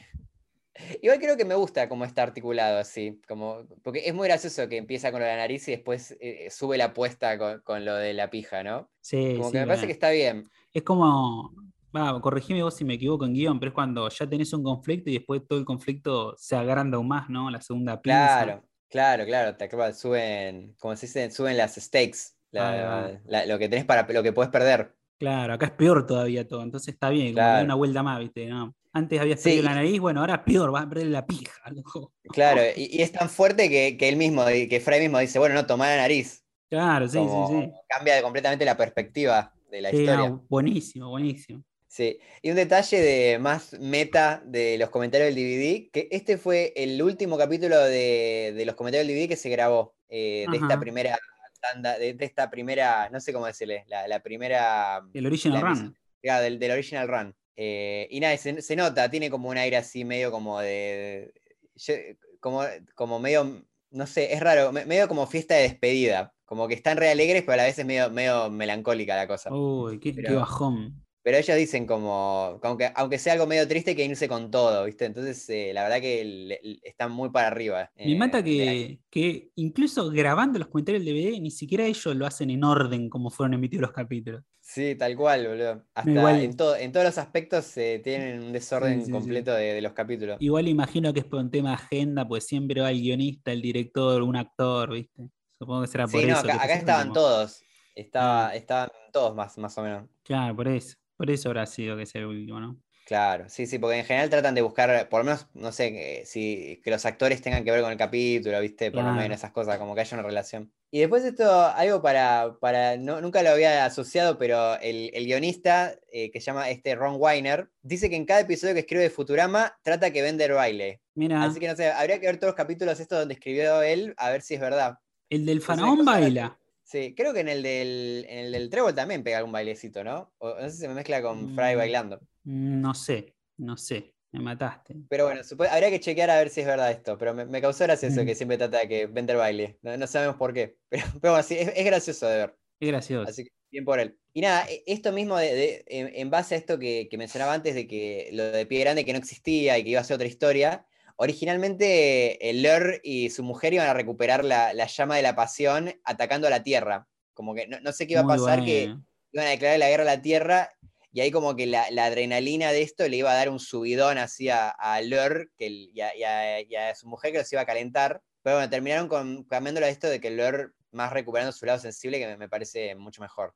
Igual creo que me gusta cómo está articulado así, como, porque es muy gracioso que empieza con lo de la nariz y después eh, sube la apuesta con, con lo de la pija, ¿no? Sí, Como sí, que me parece que está bien. Es como, va, corregime vos si me equivoco en guion, pero es cuando ya tenés un conflicto y después todo el conflicto se agranda aún más, ¿no? La segunda pinza. Claro, claro, claro, te acabas, suben, como se dice, suben las stakes, la- la- lo que tenés para lo que puedes perder. Claro, acá es peor todavía todo, entonces está bien, como que Claro. una vuelta más, ¿viste? ¿no? Antes habías Sí, perdido la y- nariz, bueno, ahora es peor, vas a perder la pija, loco. Claro, y, y es tan fuerte que, que él mismo, que Fry mismo dice, bueno, no, toma la nariz. Claro, sí, Como sí, sí. Cambia completamente la perspectiva de la Sí, historia. no, buenísimo, buenísimo. Sí, y un detalle de más meta de los comentarios del DVD, que este fue el último capítulo de, de los comentarios del DVD que se grabó, eh, de esta primera tanda, de, de esta primera, no sé cómo decirle, la, la primera, El original La run. ya, del, del original run. Eh, y nada, se, se nota, tiene como un aire así medio como de, yo- como, como medio, no sé, es raro, me- medio como fiesta de despedida, como que están re alegres, pero a la vez es medio, medio melancólica la cosa. Uy, qué, bajón. Pero ellos dicen como, como que, aunque sea algo medio triste, que irse con todo, ¿viste? Entonces, eh, la verdad que le- le- están muy para arriba. Me eh, mata que, que incluso grabando los comentarios del DVD, ni siquiera ellos lo hacen en orden como fueron emitidos los capítulos. Sí, tal cual, boludo. Hasta Igual- en, todo, en todos los aspectos eh, tienen un desorden Sí, sí, sí. completo de, de los capítulos. Igual imagino que es por un tema de agenda, pues siempre va el guionista, el director, un actor, ¿viste? Supongo que será por Sí, no, eso. acá, estaban como- todos. Estaba, Ah. Estaban todos más, más o menos. Claro, por eso. Por eso habrá sido que sea el último, ¿no? Claro, sí, sí, porque en general tratan de buscar, por lo menos, no sé, que, si, que los actores tengan que ver con el capítulo, ¿viste? Por lo Claro. menos esas cosas, como que haya una relación. Y después esto, algo para, para no, nunca lo había asociado, pero el, el guionista, eh, que se llama este Ron Weiner, dice que en cada episodio que escribe de Futurama trata que Bender baile. Mira, Así que no sé, habría que ver todos los capítulos estos donde escribió él, a ver si es verdad. el del faraón baila. Sí, creo que en el del, en el del Trébol también pega algún bailecito, ¿no? O no sé si se me mezcla con Fry Mm. bailando. No sé, no sé. Me mataste. Pero bueno, habría que chequear a ver si es verdad esto. Pero me, me causó gracia eso Mm. que siempre trata de que Bender baile. No, no sabemos por qué. (laughs) Pero, pero bueno, sí, es, es gracioso de ver. Qué gracioso. Así que bien por él. Y nada, e- esto mismo, de, de- en, en base a esto que, que mencionaba antes de que lo de Pie Grande que no existía y que iba a ser otra historia, originalmente el Lur y su mujer iban a recuperar la, la llama de la pasión atacando a la Tierra. Como que no, no sé qué iba a Muy pasar, que iban a declarar la guerra a la Tierra y ahí como que la, la adrenalina de esto le iba a dar un subidón así a, a Lur que, el- y, a, y a- y a su mujer que los iba a calentar. Pero bueno, terminaron con, cambiándolo a esto de que Lur más recuperando su lado sensible, que me, me parece mucho mejor.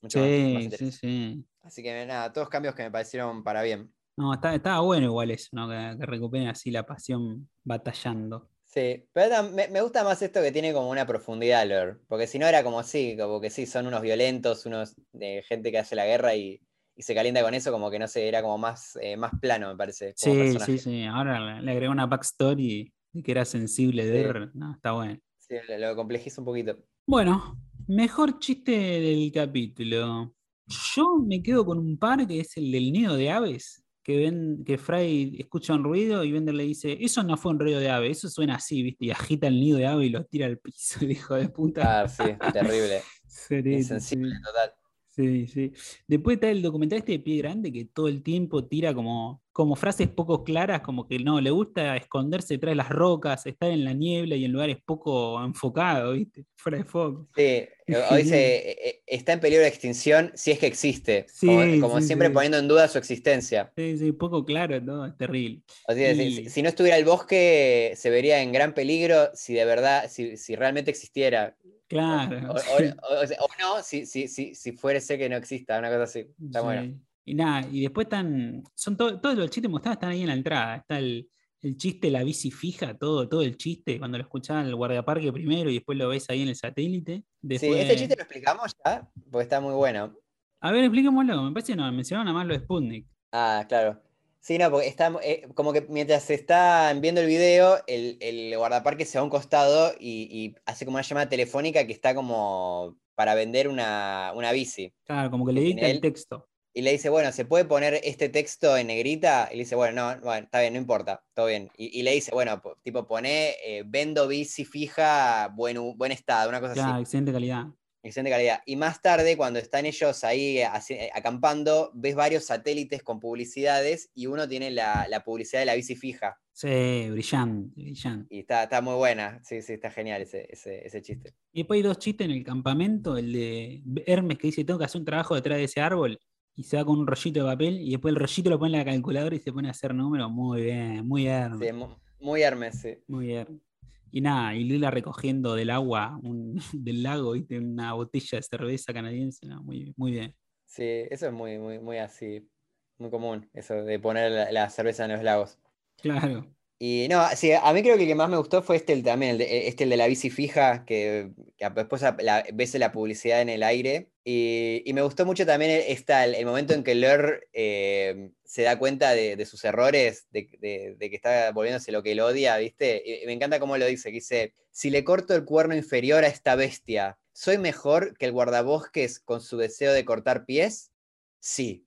mucho más- más Sí, sí, sí. Así que nada, todos cambios que me parecieron para bien. No, está- estaba bueno igual eso, ¿no? Que, que recuperen así la pasión batallando. Sí, pero me, me gusta más esto que tiene como una profundidad, Lore. Porque si no era como sí, como que sí, son unos violentos, unos de gente que hace la guerra y, y se calienta con eso, como que no sé, era como más, eh, más plano, me parece. como Sí, personaje. sí, sí. Ahora le, agregó una backstory de que era sensible de Sí. ver. No, está bueno. Sí, lo, lo complejiza un poquito. Bueno, mejor chiste del capítulo. Yo me quedo con un par que es el del nido de aves. Que, ven, que Fry escucha un ruido y Bender le dice: Eso no fue un ruido de ave, eso suena así, ¿viste? Y agita el nido de ave y lo tira al piso, (laughs) hijo de puta. Ah, sí, terrible. (laughs) Insensible total. Sí, sí. Después está el documental este de Pie Grande que todo el tiempo tira como, como frases poco claras, como que no, le gusta esconderse detrás de las rocas, estar en la niebla y en lugares poco enfocados, ¿viste? Fuera de foco. Sí, (laughs) o dice, eh, eh, está en peligro de extinción si es que existe. Sí, como sí, siempre sí. poniendo en duda su existencia. Sí, sí, poco claro, todo, es terrible. O sea, si- Y- si, si no estuviera el bosque, se vería en gran peligro si de verdad, si, si realmente existiera. Claro. O, o- o- o no, si, si, si, si fuera ser que no exista, una cosa así. Está bueno. Sí. Y nada, y después están, son to- todos los chistes mostrados están ahí en la entrada. Está el, el chiste, la bici fija, todo, todo el chiste, cuando lo escuchaba el guardiaparque primero y después lo ves ahí en el satélite. Sí, Después... este chiste lo explicamos ya, porque está muy bueno. A ver, expliquémoslo. Me parece que no, mencionaron nada más lo de Sputnik. Ah, claro. Sí, no, porque está eh, como que mientras se están viendo el video, el, el guardaparque se va a un costado y, y hace como una llamada telefónica que está como para vender una, una bici. Claro, como que le dicta el texto. Y le dice, bueno, ¿se puede poner este texto en negrita? Y le dice, bueno, no, bueno, está bien, no importa, todo bien. Y, y le dice, bueno, po- tipo, pone, eh, vendo bici fija, buen, buen estado, una cosa Claro, así, excelente calidad. excelente calidad. Y más tarde, cuando están ellos ahí haci- eh, acampando, ves varios satélites con publicidades y uno tiene la, la publicidad de la bici fija. Sí, brillante, brillante. Y está, está muy buena, sí, sí, está genial ese, ese, ese chiste. Y después hay dos chistes en el campamento, el de Hermes que dice, tengo que hacer un trabajo detrás de ese árbol, y se va con un rollito de papel, y después el rollito lo pone en la calculadora y se pone a hacer números. Muy bien, muy Hermes. Sí, muy Hermes, sí. Muy bien. Y nada, y Lila recogiendo del agua, un- (laughs) del lago, ¿viste? una botella de cerveza canadiense. no, muy, muy bien. Sí, eso es muy, muy, muy así, muy común, eso de poner la, la cerveza en los lagos. Claro. Y no, sí, a mí creo que el que más me gustó fue este el, también, el de, este el de la bici fija, que, que después la- ves la publicidad en el aire. Y, y me gustó mucho también el, esta- el, el momento en que Lur eh, se da cuenta de, de sus errores, de, de- de que está volviéndose lo que él odia, ¿viste? Y, y me encanta cómo lo dice, que dice, si le corto el cuerno inferior a esta bestia, ¿soy mejor que el guardabosques con su deseo de cortar pies? Sí,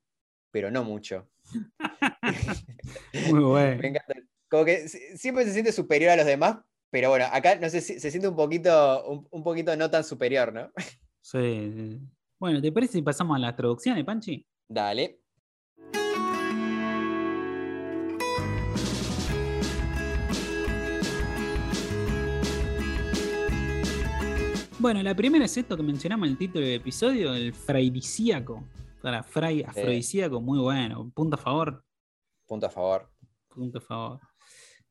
pero no mucho. (laughs) Muy bueno. (laughs) Me encanta. Como que si- siempre se siente superior a los demás, pero bueno, acá no sé si se siente un poquito, un, un poquito no tan superior, ¿no? (laughs) Sí, sí. Bueno, ¿te parece si pasamos a las traducciones, Panchi? Dale. Bueno, la primera es esto que mencionamos en el título del episodio, el fraidisíaco. Para fray afrodisíaco, muy bueno. Punto a favor. Punto a favor. Punto a favor.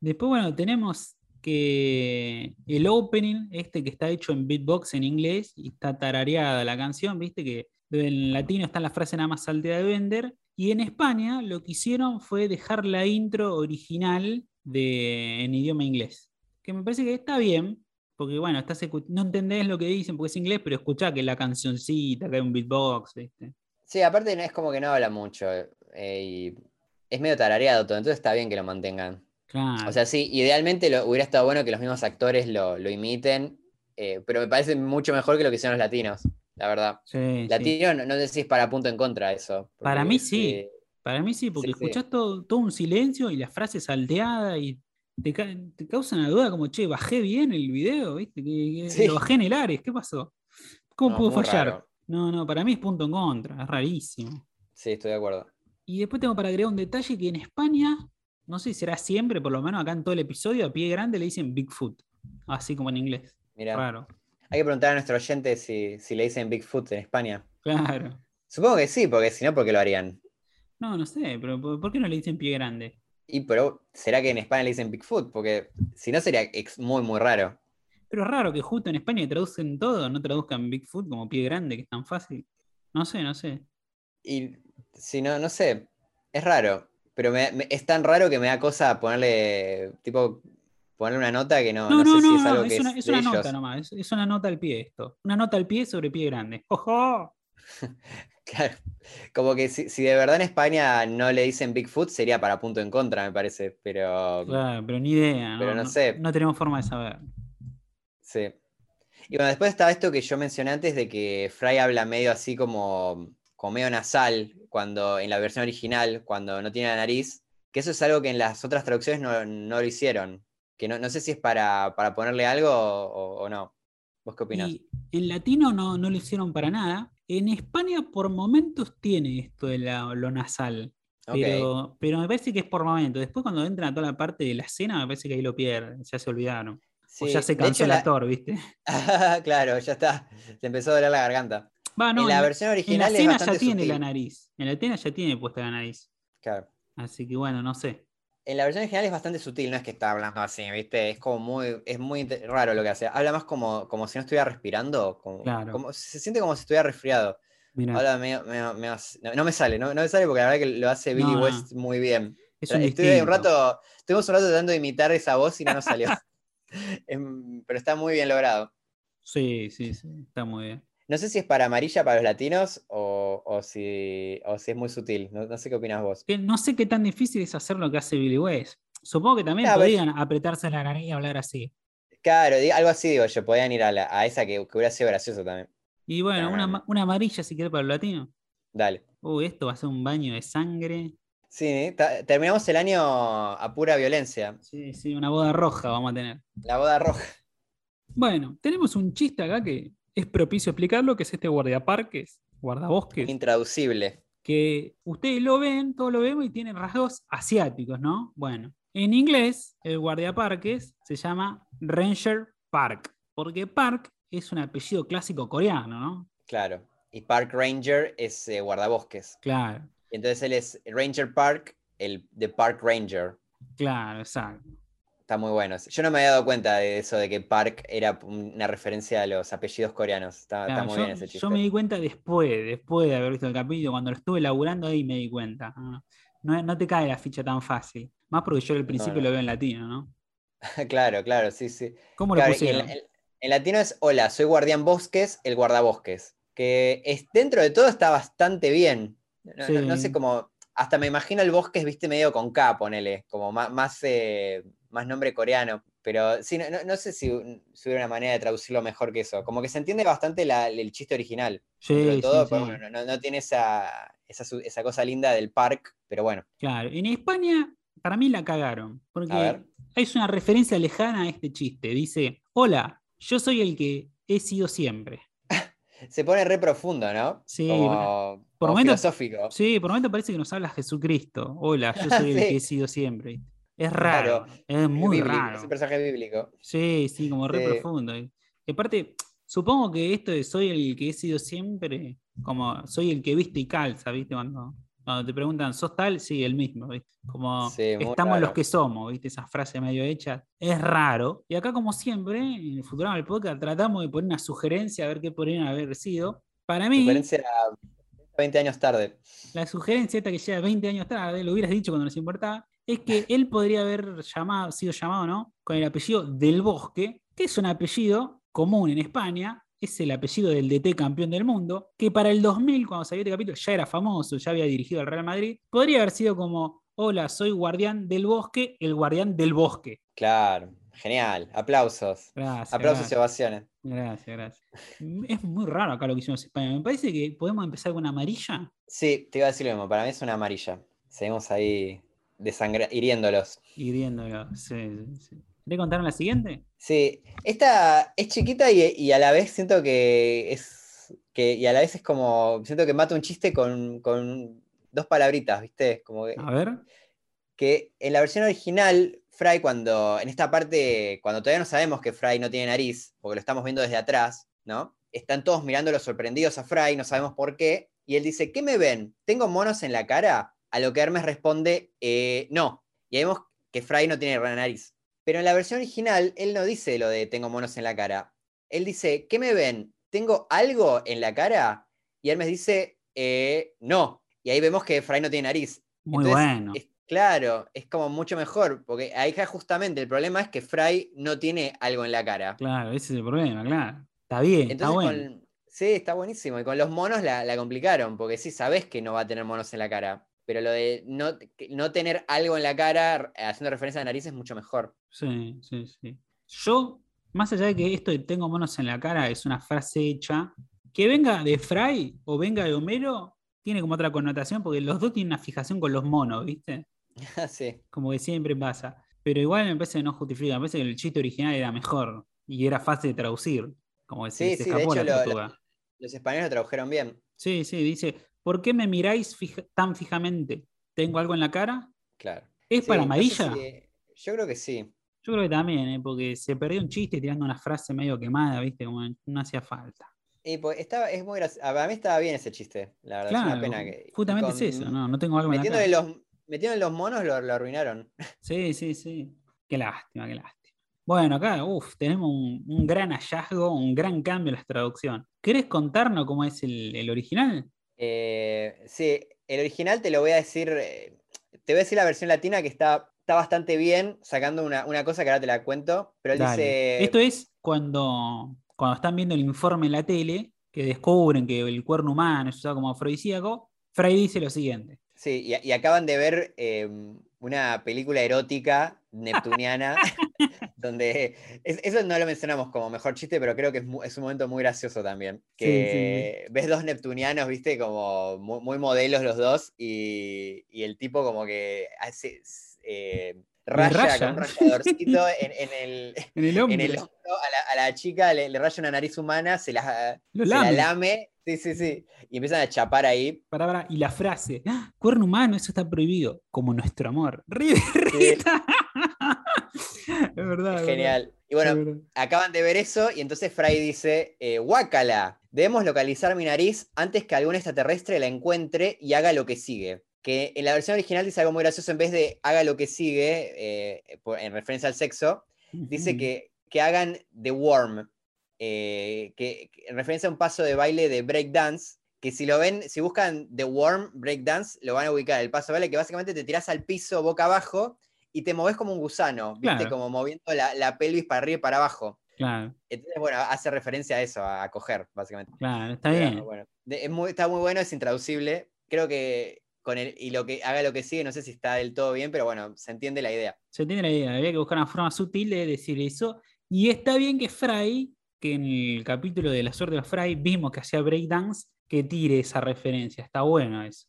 Después, bueno, tenemos que el opening, este que está hecho en beatbox en inglés y está tarareada la canción, viste que en latino está la frase nada más salteada de Bender. Y en España lo que hicieron fue dejar la intro original en idioma inglés. Que me parece que está bien, porque bueno, estás no entendés lo que dicen porque es inglés, pero escuchá que la cancioncita, que hay un beatbox, ¿viste? Sí, aparte no es como que no habla mucho eh, y es medio tarareado todo, entonces está bien que lo mantengan. Claro. O sea, sí, idealmente lo, hubiera estado bueno que los mismos actores lo, lo imiten, eh, pero me parece mucho mejor que lo que hicieron los latinos, la verdad. Sí, sí. Latino no, no sé si es para punto en contra eso. Para mí sí. eh, Para mí sí, porque Sí, sí. escuchás todo, todo un silencio y las frases salteadas y te, ca- te causa una duda como, che, bajé bien el video, ¿viste? Que, que Sí. Lo bajé en el Ares, ¿qué pasó? ¿Cómo No, pudo fallar? raro. No, no, para mí es punto en contra, es rarísimo. sí, estoy de acuerdo. Y después tengo para agregar un detalle que en España, no sé si será siempre, por lo menos acá en todo el episodio, a pie grande le dicen Bigfoot, así como en inglés. Mira, Raro. hay que preguntar a nuestro oyente si, si le dicen Bigfoot en España. Claro. Supongo que sí, porque si no, ¿por qué lo harían? No, no sé, pero ¿por qué no le dicen pie grande? Y pero, ¿será que en España le dicen Bigfoot? Porque si no sería muy, muy raro. Pero es raro que justo en España traducen todo, no traduzcan Bigfoot como pie grande, que es tan fácil. No sé, no sé. Y si no, no sé, es raro. Pero me- me- es tan raro que me da cosa ponerle, tipo, ponerle una nota que no, No, no no, sé si es algo es que una, es es de una ellos. nota nomás, es, es una nota al pie esto. Una nota al pie sobre pie grande. (laughs) ¡Ojo! (laughs) Claro. Como que si, si de verdad en España no le dicen Bigfoot sería para punto en contra, me parece. Pero Claro, pero ni idea, ¿no? Pero no sé. No tenemos forma de saber. sí. Y bueno, después estaba esto que yo mencioné antes de que Fry habla medio así como, como medio nasal cuando en la versión original, cuando no tiene la nariz. Que eso es algo que en las otras traducciones no, no lo hicieron. Que no, no sé si es para, para ponerle algo o, o no. ¿Vos qué opinás? Y en latino no, no lo hicieron para nada. En España por momentos tiene esto de la- lo nasal. Pero, pero me parece que es por momentos. Después cuando entran a toda la parte de la escena, me parece que ahí lo pierden. Ya se olvidaron. o Sí, ya se cansó hecho, el la- actor, ¿viste? (laughs) claro, ya está. Se empezó a doler la garganta. Va, no, en la en versión en la original es ya tiene la sutil. nariz. En la escena ya tiene puesta la nariz. Claro. Así que bueno, no sé. En la versión original es bastante sutil, no es que está hablando así, ¿viste? Es como muy, es muy raro lo que hace. Habla más como, como si no estuviera respirando, como, Claro. como- se siente como si estuviera resfriado. Habla medio- medio- medio no, no me sale, no, no me sale porque la verdad que lo hace Billy No. West muy bien. es un Estuve un rato, estuvimos un rato tratando de imitar esa voz y no nos salió. (laughs) Em, Pero está muy bien logrado. Sí, sí, sí, está muy bien. No sé si es para amarilla para los latinos o, o si, o si es muy sutil. No, no sé qué opinas vos. Que no sé qué tan difícil es hacer lo que hace Billy West. Supongo que también Ah, pero- podían apretarse la nariz y hablar así. Claro, algo así digo yo, podían ir a, la- a esa que, que hubiera sido gracioso también. Y bueno, No, una, una amarilla si quiere para los latinos. Dale. Uy, esto va a ser un baño de sangre. Sí, ta- terminamos el año a pura violencia. Sí, sí, una boda roja vamos a tener. La boda roja. Bueno, tenemos un chiste acá que es propicio explicarlo, que es este guardiaparques, guardabosques, Intraducible. que ustedes lo ven, todos lo vemos y tiene rasgos asiáticos, ¿no? Bueno, en inglés, el guardiaparques se llama Ranger Park, porque Park es un apellido clásico coreano, ¿no? Claro. Y Park Ranger es eh, guardabosques. Claro, Entonces él es Ranger Park, el de Park Ranger. claro, exacto. Está muy bueno. Yo no me había dado cuenta de eso, de que Park era una referencia a los apellidos coreanos. Está, muy yo, bien ese chiste. yo me di cuenta después, después de haber visto el capítulo, cuando lo estuve laburando ahí me di cuenta. Ah, No, no te cae la ficha tan fácil. Más porque yo al principio no. lo veo en latino, ¿no? (laughs) claro, claro, sí, sí. ¿Cómo lo Claro, pusieron? en- en latino es Hola, soy guardián bosques, el guardabosques. Que es, dentro de todo está bastante bien. No, sé cómo. Hasta me imagino el bosques, viste, medio con K, ponele. Como más, más, eh, más nombre coreano. Pero sí, no, no- sé si, si hubiera una manera de traducirlo mejor que eso. Como que se entiende bastante la- el chiste original. Sí, sí, todo, sí. pero bueno, no, no tiene esa, esa, esa cosa linda del park. Pero bueno, Claro, en España para mí la cagaron, porque es una referencia lejana a este chiste. Dice, hola, yo soy el que he sido siempre. Se pone re profundo, ¿no? Sí, como, por como filosófico. Sí, por momento parece que nos habla Jesucristo. Hola, yo (laughs) soy el que he sido siempre. Es raro, Claro, es muy bíblico, raro. Es un personaje bíblico. Sí, sí, como re Sí. profundo. Y aparte, supongo que esto de soy el que he sido siempre, como soy el que viste y calza, ¿viste? Cuando, cuando te preguntan, ¿sos tal? Sí, el mismo, ¿viste? Como Sí, estamos los que somos, ¿viste? Esa frase medio hecha. Es raro. Y acá, como siempre, en el Futurama del podcast, tratamos de poner una sugerencia a ver qué podrían haber sido. Para mí, Sugerencia 20 años tarde. la sugerencia esta que llega 20 años tarde, lo hubieras dicho cuando nos importaba, es que (laughs) él podría haber llamado, sido llamado, ¿no? Con el apellido del Bosque, que es un apellido común en España, es el apellido del DT campeón del mundo, que para el 2000, cuando salió este capítulo, ya era famoso, ya había dirigido al Real Madrid, podría haber sido como, hola, soy guardián del bosque, el guardián del bosque. Claro, genial. Aplausos. Gracias. Aplausos y ovaciones. Gracias, gracias. Es muy raro acá lo que hicimos en España. Me parece que podemos empezar con amarilla. Sí, te iba a decir lo mismo. Para mí es una amarilla. Seguimos ahí hiriéndolos. hiriéndolo. Sí, sí, sí. ¿Querés contarme la siguiente? Sí, esta es chiquita y, y a la vez siento que es. Que, y a la vez es como. Siento que mata un chiste con, con dos palabritas, ¿viste? Como que, A ver. que en la versión original, Fry, cuando. En esta parte, cuando todavía no sabemos que Fry no tiene nariz, porque lo estamos viendo desde atrás, ¿no? Están todos mirándolo sorprendidos a Fry, no sabemos por qué. y él dice, ¿qué me ven? ¿Tengo monos en la cara? A lo que Hermes responde, "Eh, no. Y vemos que Fry no tiene nariz. Pero en la versión original, él no dice lo de tengo monos en la cara. Él dice, ¿qué me ven? ¿Tengo algo en la cara? Y Hermes dice, "Eh, no. Y ahí vemos que Fry no tiene nariz. Muy Entonces, bueno. es- claro, es como mucho mejor, porque ahí justamente el problema es que Fry no tiene algo en la cara. Claro, ese es el problema, claro. Está bien, está Entonces, bueno. con- sí, está buenísimo. Y con los monos la, la complicaron, porque sí sabes que no va a tener monos en la cara. Pero lo de no, no tener algo en la cara, haciendo referencia a nariz, es mucho mejor. Sí, sí, sí. Yo, más allá de que esto de tengo monos en la cara es una frase hecha, que venga de Fry o venga de Homero, tiene como otra connotación, porque los dos tienen una fijación con los monos, ¿viste? (laughs) sí. Como que siempre pasa. Pero igual me parece que no justifica, me parece que el chiste original era mejor y era fácil de traducir. Como que Sí, se sí, de hecho la lo-. Los españoles lo tradujeron bien. Sí, sí, dice, ¿por qué me miráis fija- tan fijamente? ¿Tengo algo en la cara? Claro. ¿Es Sí, para no sé amarilla? si- yo creo que sí. Yo creo que también, ¿eh? porque se perdió un chiste tirando una frase medio quemada, ¿viste? Como no hacía falta. Y pues estaba, es muy gracioso. Para mí estaba bien ese chiste, la verdad. es una pena que. justamente con- es eso, no, no tengo algo en la cara. los, metiéndole los monos lo, lo arruinaron. (laughs) Sí, sí, sí. Qué lástima, qué lástima. Bueno, acá, uff, tenemos un, un gran hallazgo, un gran cambio en la traducción. ¿Querés contarnos cómo es el, el original? Eh, sí, el original te lo voy a decir. eh, te voy a decir la versión latina que está, está bastante bien, sacando una, una cosa que ahora te la cuento. Pero él dice. Esto es cuando, cuando están viendo el informe en la tele, que descubren que el cuerno humano es usado como afrodisíaco, Fray dice lo siguiente. Sí, y, y acaban de ver eh, una película erótica (laughs) neptuniana, donde (laughs) es- eso no lo mencionamos como mejor chiste, pero creo que es, un momento muy gracioso también. Sí, Que ves dos neptunianos, viste, como muy, muy modelos los dos, y, y el tipo como que hace, eh, raya raya. con un (laughs) ralladorcito en, (laughs) en el, En el hombro. en el hombro a la, a la chica, le, le raya una nariz humana, se la, lame. sí, sí, sí, y empiezan a chapar ahí. Pará, pará, Y la frase, "Ah, cuerno humano, eso está prohibido, como nuestro amor. Ríe, Rita. (laughs) es verdad. Es genial. Y bueno, acaban de ver eso y entonces Fry dice, eh, guácala, debemos localizar mi nariz antes que algún extraterrestre la encuentre y haga lo que sigue. Que en la versión original dice algo muy gracioso, en vez de haga lo que sigue, eh, en referencia al sexo, dice que, que hagan The Worm, eh, que, que en referencia a un paso de baile de breakdance, que si lo ven, si buscan The Worm Breakdance, lo van a ubicar. El paso de baile que básicamente te tiras al piso boca abajo y te moves como un gusano, ¿viste? Claro. Como moviendo la, la pelvis para arriba y para abajo. Claro, Entonces, bueno, hace referencia a eso, a coger, básicamente. claro, está Pero, bien. bueno, es muy- está muy bueno, es intraducible. Creo que con el, y lo que haga lo que sigue, no sé si está del todo bien, pero bueno, se entiende la idea. Se tiene la idea, había que buscar una forma sutil de decir eso. Y está bien que Fry, que en el capítulo de la suerte de Fry vimos que hacía breakdance, que tire esa referencia. Está bueno eso.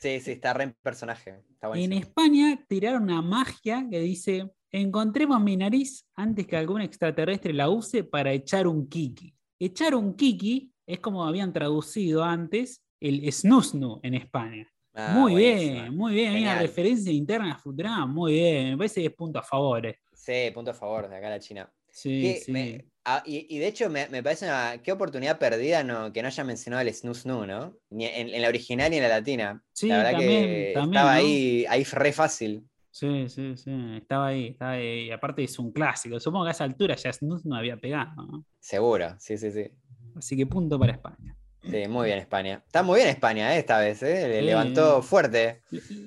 Sí, sí, está re en personaje. En. España tiraron una magia que dice: Encontremos mi nariz antes que algún extraterrestre la use para echar un kiki. Echar un kiki es como habían traducido antes el snusnu en España. Ah, muy buenísimo. bien, muy bien. Hay una referencia interna a Futurama, muy bien. Me parece que es punto a favor. eh. Sí, punto a favor de acá a la China. Sí, sí. me- ah, y, y de hecho me, me parece una qué oportunidad perdida no, que no haya mencionado el snus nu, ¿no? Ni en, en la original ni en la latina. Sí, la verdad también, que también, estaba ¿no? ahí, ahí re fácil. Sí, sí, sí. Estaba ahí, estaba ahí. Y aparte es un clásico. Supongo que a esa altura ya Snus no había pegado. ¿no? Seguro, sí, sí, sí. Así que punto para España. Sí, muy bien España. Está muy bien España, ¿eh? esta vez, ¿eh? Le levantó fuerte.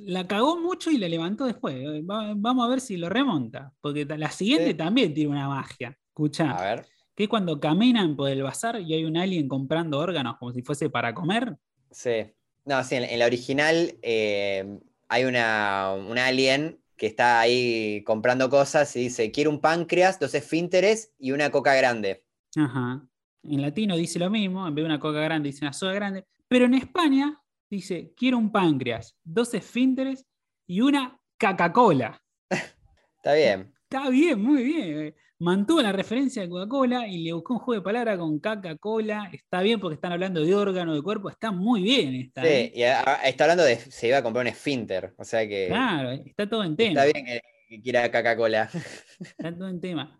La cagó mucho y la levantó después. Va- vamos a ver si lo remonta. Porque la siguiente Sí. también tiene una magia. Escucha. A ver. Que es cuando caminan por el bazar y hay un alien comprando órganos como si fuese para comer. Sí. No, sí, en, en la original eh, hay una, un alien que está ahí comprando cosas y dice, quiero un páncreas, dos esfínteres y una coca grande. Ajá. En latino dice lo mismo. En vez de una coca grande dice una soda grande. Pero en España dice, quiero un páncreas, dos esfínteres y una Coca-Cola. (laughs) Está bien. Está bien, muy bien. Eh. Mantuvo la referencia de Coca-Cola y le buscó un juego de palabras con Coca-Cola. Está bien porque están hablando de órgano, de cuerpo. Está muy bien. Está, Sí, ¿eh? y a- está hablando de se iba a comprar un esfínter. O sea que Claro, está todo en tema. está bien que, que quiera Coca-Cola. (laughs) Está todo en tema.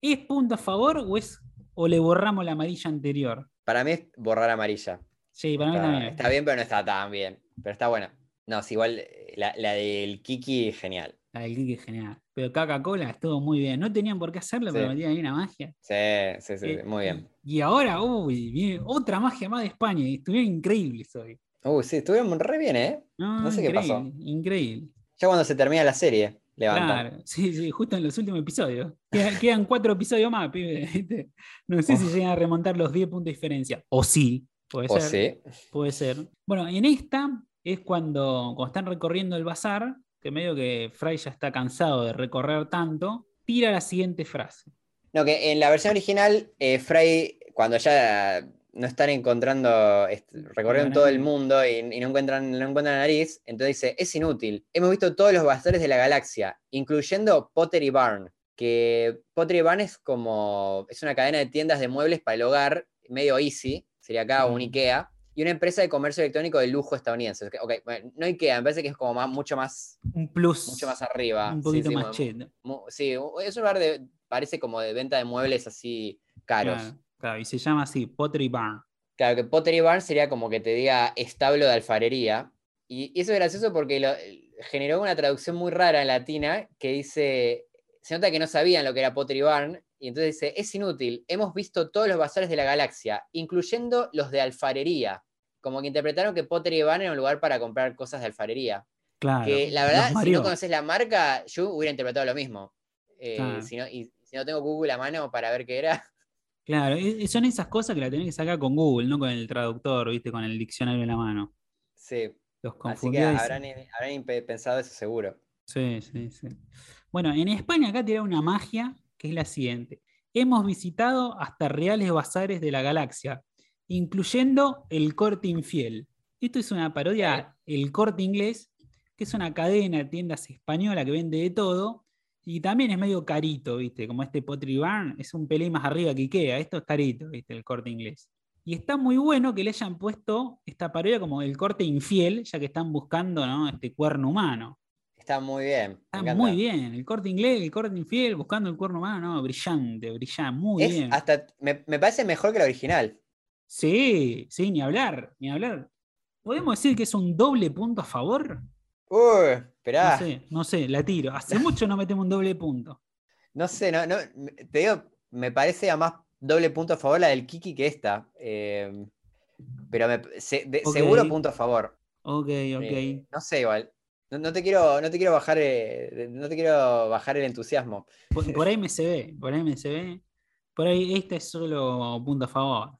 ¿Es punto a favor o, es, o le borramos la amarilla anterior? Para mí es borrar amarilla. Sí, para mí Está, también. está bien, pero no está tan bien. Pero está buena. No, es igual eh, la, la del Kiki, genial. La del es genial. Pero Coca-Cola estuvo muy bien. No tenían por qué hacerlo, pero Sí. metían ahí una magia. Sí, sí, sí, Eh, muy bien. Y ahora, uy, viene otra magia más de España. Estuvieron increíbles hoy. Uy, sí, estuvieron re bien, ¿eh? No, No sé qué pasó. increíble. Ya cuando se termina la serie, levantan. Claro, sí, sí, justo en los últimos episodios. Quedan, quedan cuatro episodios más, pibe. ¿viste? No sé si llegan a remontar los 10 puntos de diferencia. O sí, puede O ser. sí. Puede ser. Bueno, en esta es cuando, cuando están recorriendo el bazar, que medio que Fry ya está cansado de recorrer tanto, tira la siguiente frase. No, que en la versión original, eh, Frey, cuando ya no están encontrando, recorrieron todo el mundo y, y no, encuentran, no encuentran nariz, entonces dice, es inútil. Hemos visto todos los bazares de la galaxia, incluyendo Pottery Barn, que Pottery Barn es como, es una cadena de tiendas de muebles para el hogar, medio easy, sería acá un. Ikea, y una empresa de comercio electrónico de lujo estadounidense. Ok, bueno, no Ikea, me parece que es como más, mucho más, Un plus. mucho más arriba. Un poquito sí, más. Mu- Sí, es un lugar de, parece como de venta de muebles así caros. Claro, claro, y se llama así, Pottery Barn. Claro, que Pottery Barn sería como que te diga establo de alfarería. Y, y eso es gracioso porque lo- generó una traducción muy rara en latina que dice, se nota que no sabían lo que era Pottery Barn, y entonces dice, es inútil, hemos visto todos los bazares de la galaxia, incluyendo los de alfarería. Como que interpretaron que Pottery Barn era un lugar para comprar cosas de alfarería. Claro. Que la verdad, si no conoces la marca, yo hubiera interpretado lo mismo. Eh, Claro. si no, y si no tengo Google a mano para ver qué era, Claro, son esas cosas que la tenés que sacar con Google, no con el traductor, ¿viste? Con el diccionario en la mano. sí. Los Así que y habrán, habrán pensado eso seguro. Sí, sí, sí. Bueno, en España acá tiene una magia que es la siguiente. Hemos visitado hasta reales bazares de la galaxia, incluyendo el corte infiel. Esto es una parodia El Corte Inglés, que es una cadena de tiendas española que vende de todo, y también es medio carito, ¿viste? Como este Pottery Barn, es un pelín más arriba que Ikea, esto es carito, ¿viste? El Corte Inglés. Y está muy bueno que le hayan puesto esta parodia como el corte infiel, ya que están buscando ¿no? este cuerno humano. Está muy bien. Está muy bien. El corte inglés, el corte infiel, buscando el cuerno humano, no, brillante, brillante, muy Es bien. hasta, me, me parece mejor que la original. Sí, sí, ni hablar, ni hablar. ¿Podemos decir que es un doble punto a favor? Uy, No esperá. sé, no sé, la tiro. Hace mucho no metemos un doble punto. No sé, no, no, te digo, me parece a más doble punto a favor la del Kiki que esta. eh, pero me- se- de- Ok. seguro punto a favor. Ok, ok. Eh, no sé, igual. No, no te quiero, no te quiero bajar, eh, no te quiero bajar el entusiasmo. Por, por ahí me se ve, por ahí me se ve. Por ahí este es solo punto a favor.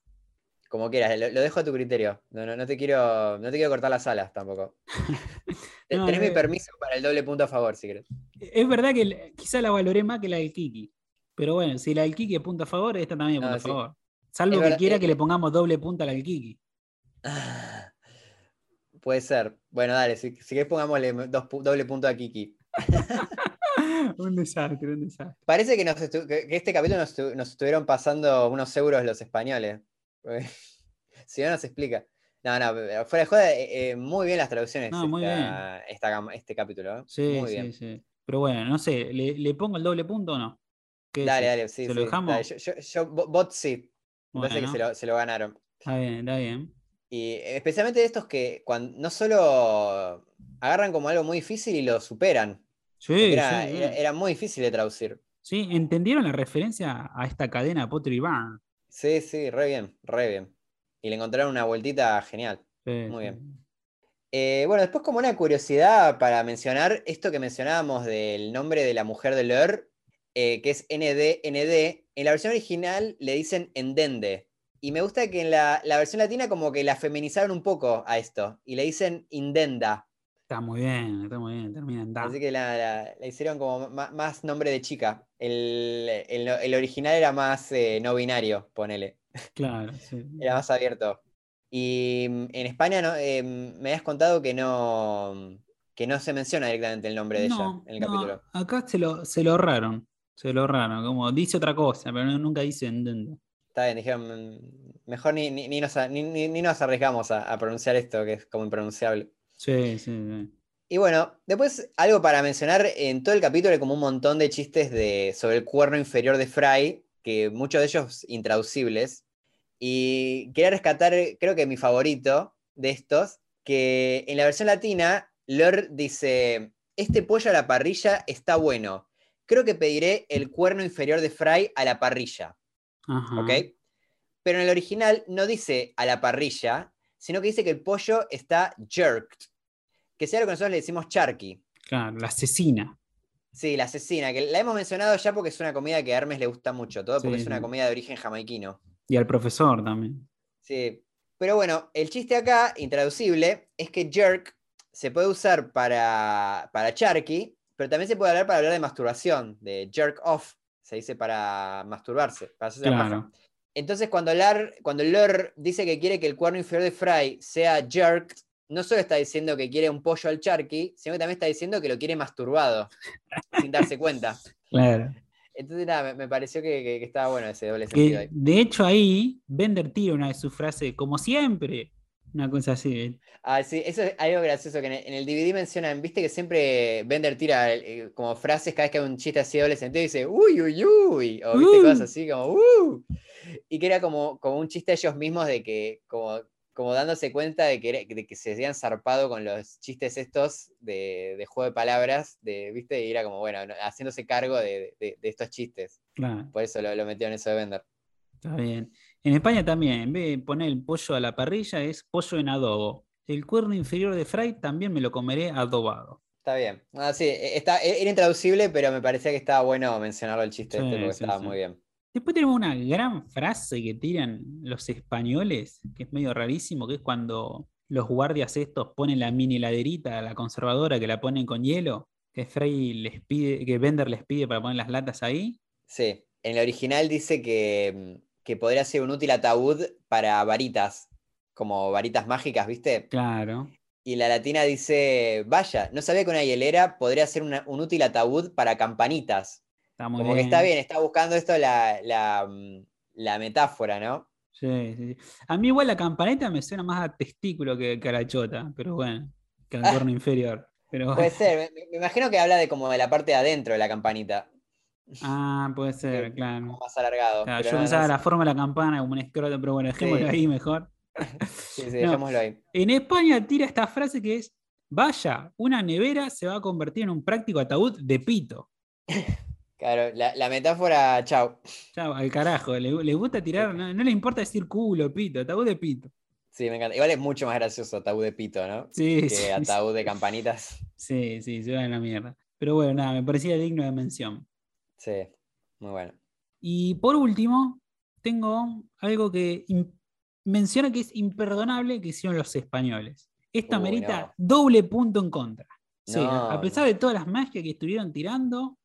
Como quieras, lo, lo dejo a tu criterio. No, no, no te quiero, no te quiero cortar las alas tampoco. (laughs) Tenés mi eh. permiso para el doble punto a favor, si querés. Es verdad que quizá la valoré más que la del Kiki. Pero bueno, si la del Kiki es punto a favor, esta también es punto sí. a favor. Salvo Es que verdad, quiera eh, que le pongamos doble punto a la del Kiki. Puede ser. Bueno, dale, si, si querés pongámosle dos, doble punto a Kiki. (laughs) un desastre, un desastre. Parece que, nos este capítulo nos, estu- nos estuvieron pasando unos euros los españoles. (laughs) si no, nos explica. No, no, fuera de joda, eh, eh, muy bien las traducciones No, muy esta- esta este capítulo. ¿eh? Sí, muy sí, bien. sí. Pero bueno, no sé, ¿le, le pongo el doble punto o no? ¿Qué Dale, dale, sí, ¿Se sí. lo dejamos? dale, Yo, yo- yo- bo- bot sí. Me parece que Bueno. se lo, se lo ganaron. Está bien, está bien. Y especialmente estos que cuando, no solo agarran como algo muy difícil y lo superan. Sí, era, sí, era- muy difícil de traducir. Sí, ¿entendieron la referencia a esta cadena Pottery Barn? Sí, sí, re bien, re bien. Y le encontraron una vueltita genial. Sí, Muy bien. Eh, bueno, después como una curiosidad para mencionar esto que mencionábamos del nombre de la mujer de Leur, eh, que es ND, en la versión original le dicen Endende. Y me gusta que en la, la versión latina como que la feminizaron un poco a esto y le dicen Indenda. Está muy bien, está muy bien, termina en da. Así que la, la- la hicieron como más, nombre de chica. El, el- el original era más eh, no binario, ponele. (laughs) Claro, sí. Era más abierto. Y mm, en España no, eh, me has contado que no, que no se menciona directamente el nombre de ella en el no, capítulo. acá se lo, se lo ahorraron. Se lo ahorraron, como dice otra cosa, pero nunca dice Endendo. Está bien, dijeron, mm, mejor ni, ni, ni nos, ni- nos arriesgamos a, a pronunciar esto, que es como impronunciable. Sí, sí, sí. Y bueno, después algo para mencionar, en todo el capítulo hay como un montón de chistes de, sobre el cuerno inferior de Fry, que muchos de ellos intraducibles. Y quería rescatar, creo que mi favorito de estos, que en la versión latina, Lor dice, este pollo a la parrilla está bueno. Creo que pediré el cuerno inferior de Fry a la parrilla. Ajá. ¿Ok? Pero en el original no dice a la parrilla, sino que dice que el pollo está jerked, que sea lo que nosotros le decimos charqui. Claro, la asesina. Sí, la asesina, que la hemos mencionado ya porque es una comida que a Hermes le gusta mucho, todo porque Sí, es una comida de origen jamaiquino. Y al profesor también. Sí. Pero bueno, el chiste acá, intraducible, es que jerk se puede usar para, para charqui, pero también se puede hablar para hablar de masturbación, de jerk off, se dice para masturbarse, para hacerse la paja. Claro. Entonces, cuando, Lar, cuando dice que quiere que el cuerno inferior de Fry sea jerked, no solo está diciendo que quiere un pollo al charqui, sino que también está diciendo que lo quiere masturbado, (laughs) sin darse cuenta. Claro. Entonces, nada, me, me pareció que, que- que estaba bueno ese doble sentido Que, ahí. de hecho, ahí Bender tira una de sus frases, como siempre. Una cosa así. Ah, sí, eso es algo gracioso que en el, DVD mencionan, viste que siempre Bender tira eh, como frases cada vez que hay un chiste así doble sentido y dice, uy, uy, uy, o viste Uh. cosas así como, uh, y que era como, como un chiste de ellos mismos de que, como, como dándose cuenta de que, de que se habían zarpado con los chistes estos de, de juego de palabras, de, viste, y era como, bueno, no- haciéndose cargo de, de- estos chistes. Claro, Por eso lo, lo metió en eso de Bender. está bien. En España también, en vez de poner el pollo a la parrilla, es pollo en adobo. El cuerno inferior de Fry también me lo comeré adobado. Está bien. Ah, sí, e- está, era intraducible, pero me parecía que estaba bueno mencionarlo el chiste Sí, este porque sí, estaba sí. muy bien. Después tenemos una gran frase que tiran los españoles, que es medio rarísimo, que es cuando los guardias estos ponen la mini heladerita, la conservadora, que la ponen con hielo, que Frey les pide, que Bender les pide para poner las latas ahí. Sí, en el original dice que, mm, que podría ser un útil ataúd para varitas, como varitas mágicas, ¿viste? Claro. Y la latina dice, vaya, no sabía que una hielera podría ser una- un útil ataúd para campanitas. Está muy Como que está bien, está buscando esto la, la, mm, la metáfora, ¿no? Sí, sí, sí. A mí igual la campaneta me suena más a testículo que, que a la chota, pero bueno, que al (laughs) cuerno inferior. Pero Puede ser, me, me imagino que habla de como de la parte de adentro de la campanita, Ah, puede (laughs) ser, claro. más alargado. Claro, yo no- pensaba la forma de la campana como un escroto, pero bueno, dejémoslo Sí. ahí mejor. (laughs) Sí, sí, (laughs) dejémoslo ahí. En España tira esta frase que es, vaya, una nevera se va a convertir en un práctico ataúd de pito. Claro, la, la metáfora, chau. Chao, al carajo, le, le gusta tirar, no, no le importa decir culo, pito, ataúd de pito. Sí, me encanta. Igual es mucho más gracioso ataúd de pito, ¿no? Sí, Que sí, sí, ataúd de campanitas. sí, sí, se va a la mierda. Pero bueno, nada, me parecía digno de mención. Sí, muy bueno. Y por último, tengo algo que menciona que es imperdonable que hicieron los españoles. Esto Uy, amerita no. doble punto en contra. Sí, a- No, a pesar no. de todas las magias que estuvieron tirando,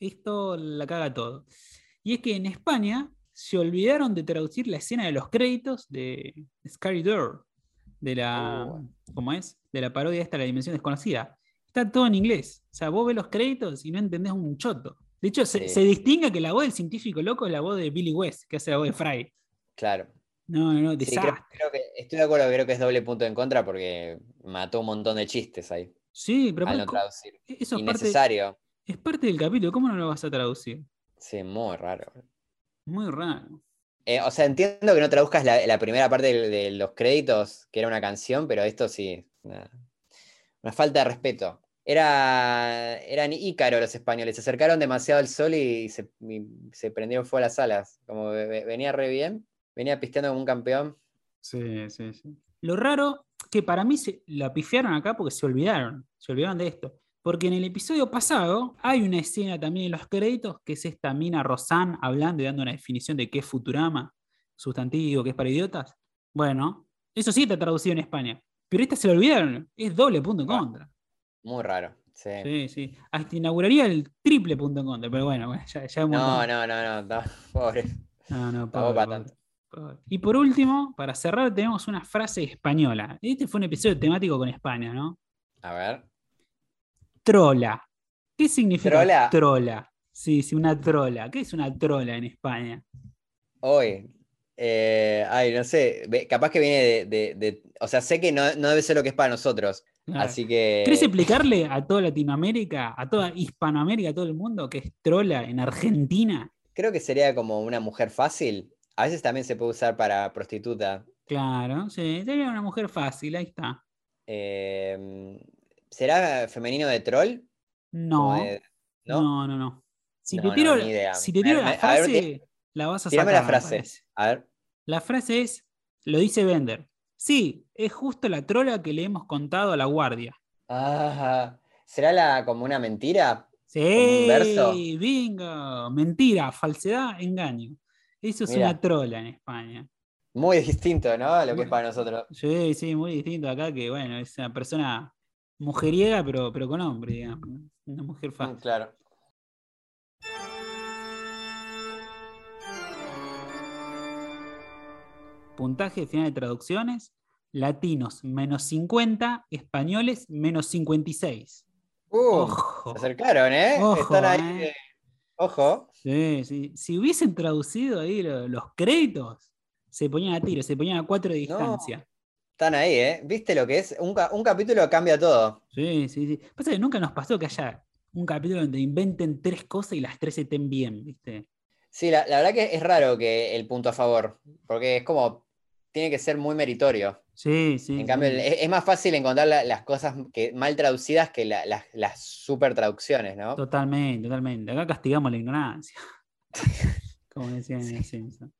esto la caga todo. Y es que en España se olvidaron de traducir la escena de los créditos de Scary Door, de la. ¿cómo es? De la parodia esta, La Dimensión Desconocida. Está todo en inglés. O sea, vos ves los créditos y no entendés un choto. De hecho, se, se distingue que la voz del científico loco es la voz de Billy West, que hace la voz de Fry. Claro. No, no, no, Sí, creo, creo que estoy de acuerdo, creo que es doble punto en contra porque mató un montón de chistes ahí Sí, pero al no traducir. eso es parte, Innecesario. es parte del capítulo. ¿Cómo no lo vas a traducir? Sí, muy raro. Muy raro. Eh, o sea, entiendo que no traduzcas la, la primera parte de, de los créditos, que era una canción, pero esto sí, una, una falta de respeto. Era, eran ícaro los españoles, se acercaron demasiado al sol y se, y se prendieron fuego a las alas. Como ve- ve- venía re bien, venía pisteando como un campeón. Sí, sí, sí. Lo raro que para mí se la pifiaron acá porque se olvidaron, se olvidaron de esto. Porque en el episodio pasado hay una escena también en los créditos que es esta mina Rosan hablando y dando una definición de qué es Futurama, sustantivo, que es para idiotas. Bueno, eso sí está traducido en España. Pero esta se lo olvidaron, es doble punto en Ah. contra. Muy raro. Sí. Sí, sí. Hasta inauguraría el triple punto en contra, pero bueno, ya, ya un No, no, no, no, no, (laughs) pobre. No, no, pobre, para pobre, tanto. pobre. Y por último, para cerrar, tenemos una frase española. Este fue un episodio temático con España, ¿no? A ver. Trola. ¿Qué significa ¿Trola? trola? Sí, sí, una trola. ¿Qué es una trola en España? Hoy. eh, ay, no sé. Capaz que viene de, de- de- O sea, sé que no, no debe ser lo que es para nosotros. Claro. Así que. ¿Querés explicarle a toda Latinoamérica, a toda Hispanoamérica, a todo el mundo, que es trola en Argentina? Creo que sería como una mujer fácil. A veces también se puede usar para prostituta. Claro, sí, sería una mujer fácil, ahí está. Eh, ¿será femenino de troll? No, de- ¿no? no, no, no. Si No, te tiro, si te tiro ver, la a ver, frase, la vas a sacar. la frase. A ver. La frase es, lo dice Bender. Sí, es justo la trola que le hemos contado a la guardia. Ah, ¿será la, como una mentira? Sí, un verso? bingo. Mentira, falsedad, engaño. Eso es Mira. una trola en España. Muy distinto, ¿no? A lo que es para nosotros. Sí, sí, muy distinto acá que, bueno, es una persona mujeriega, pero, pero con hombre, digamos. Una mujer Mm, fácil. Claro. Puntaje final de traducciones. Latinos menos 50, españoles menos 56. Uh, Ojo. se acercaron, ¿eh? Ojo, Están ahí. eh. eh, Ojo. Sí, sí. Si hubiesen traducido ahí lo- los créditos, se ponían a tiro, se ponían a cuatro de No. distancia. Están ahí, ¿eh? ¿Viste lo que es? Un, ca- un capítulo cambia todo. Sí, sí, sí. Pasa que nunca nos pasó que haya un capítulo donde inventen tres cosas y las tres estén bien, ¿viste? Sí, la, la verdad que es raro que el punto a favor, porque es como, tiene que ser muy meritorio. Sí, sí. En cambio, sí. el- es, es más fácil encontrar la- las cosas que, mal traducidas que la- las- las super traducciones, ¿no? Totalmente, totalmente. Acá castigamos la ignorancia. (laughs) Como decían en los Simpsons.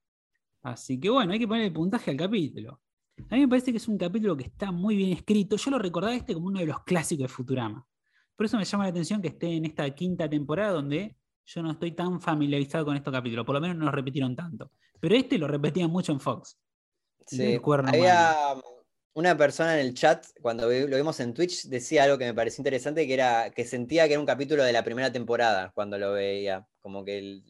Así que bueno, hay que poner el puntaje al capítulo. A mí me parece que es un capítulo que está muy bien escrito. Yo lo recordaba este como uno de los clásicos de Futurama. Por eso me llama la atención que esté en esta quinta temporada donde yo no estoy tan familiarizado con estos capítulos. Por lo menos no lo repitieron tanto. Pero este lo repetían mucho en Fox. Sí. Había una persona en el chat, cuando lo vimos en Twitch, decía algo que me pareció interesante, que era que sentía que era un capítulo de la primera temporada cuando lo veía. Como que el-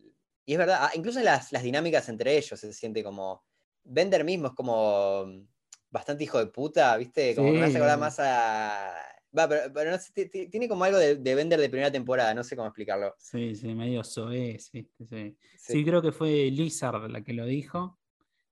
Y es verdad, ah, incluso las, las dinámicas entre ellos se siente como... Bender mismo es como um, bastante hijo de puta, ¿viste? Como que me hace Sí. acordar más a... Va, pero, pero no sé, ti- ti- tiene como algo de, de Bender de primera temporada, no sé cómo explicarlo. Sí, sí, medio soez, ¿viste? Sí. Sí. Sí, creo que fue Lizard la que lo dijo.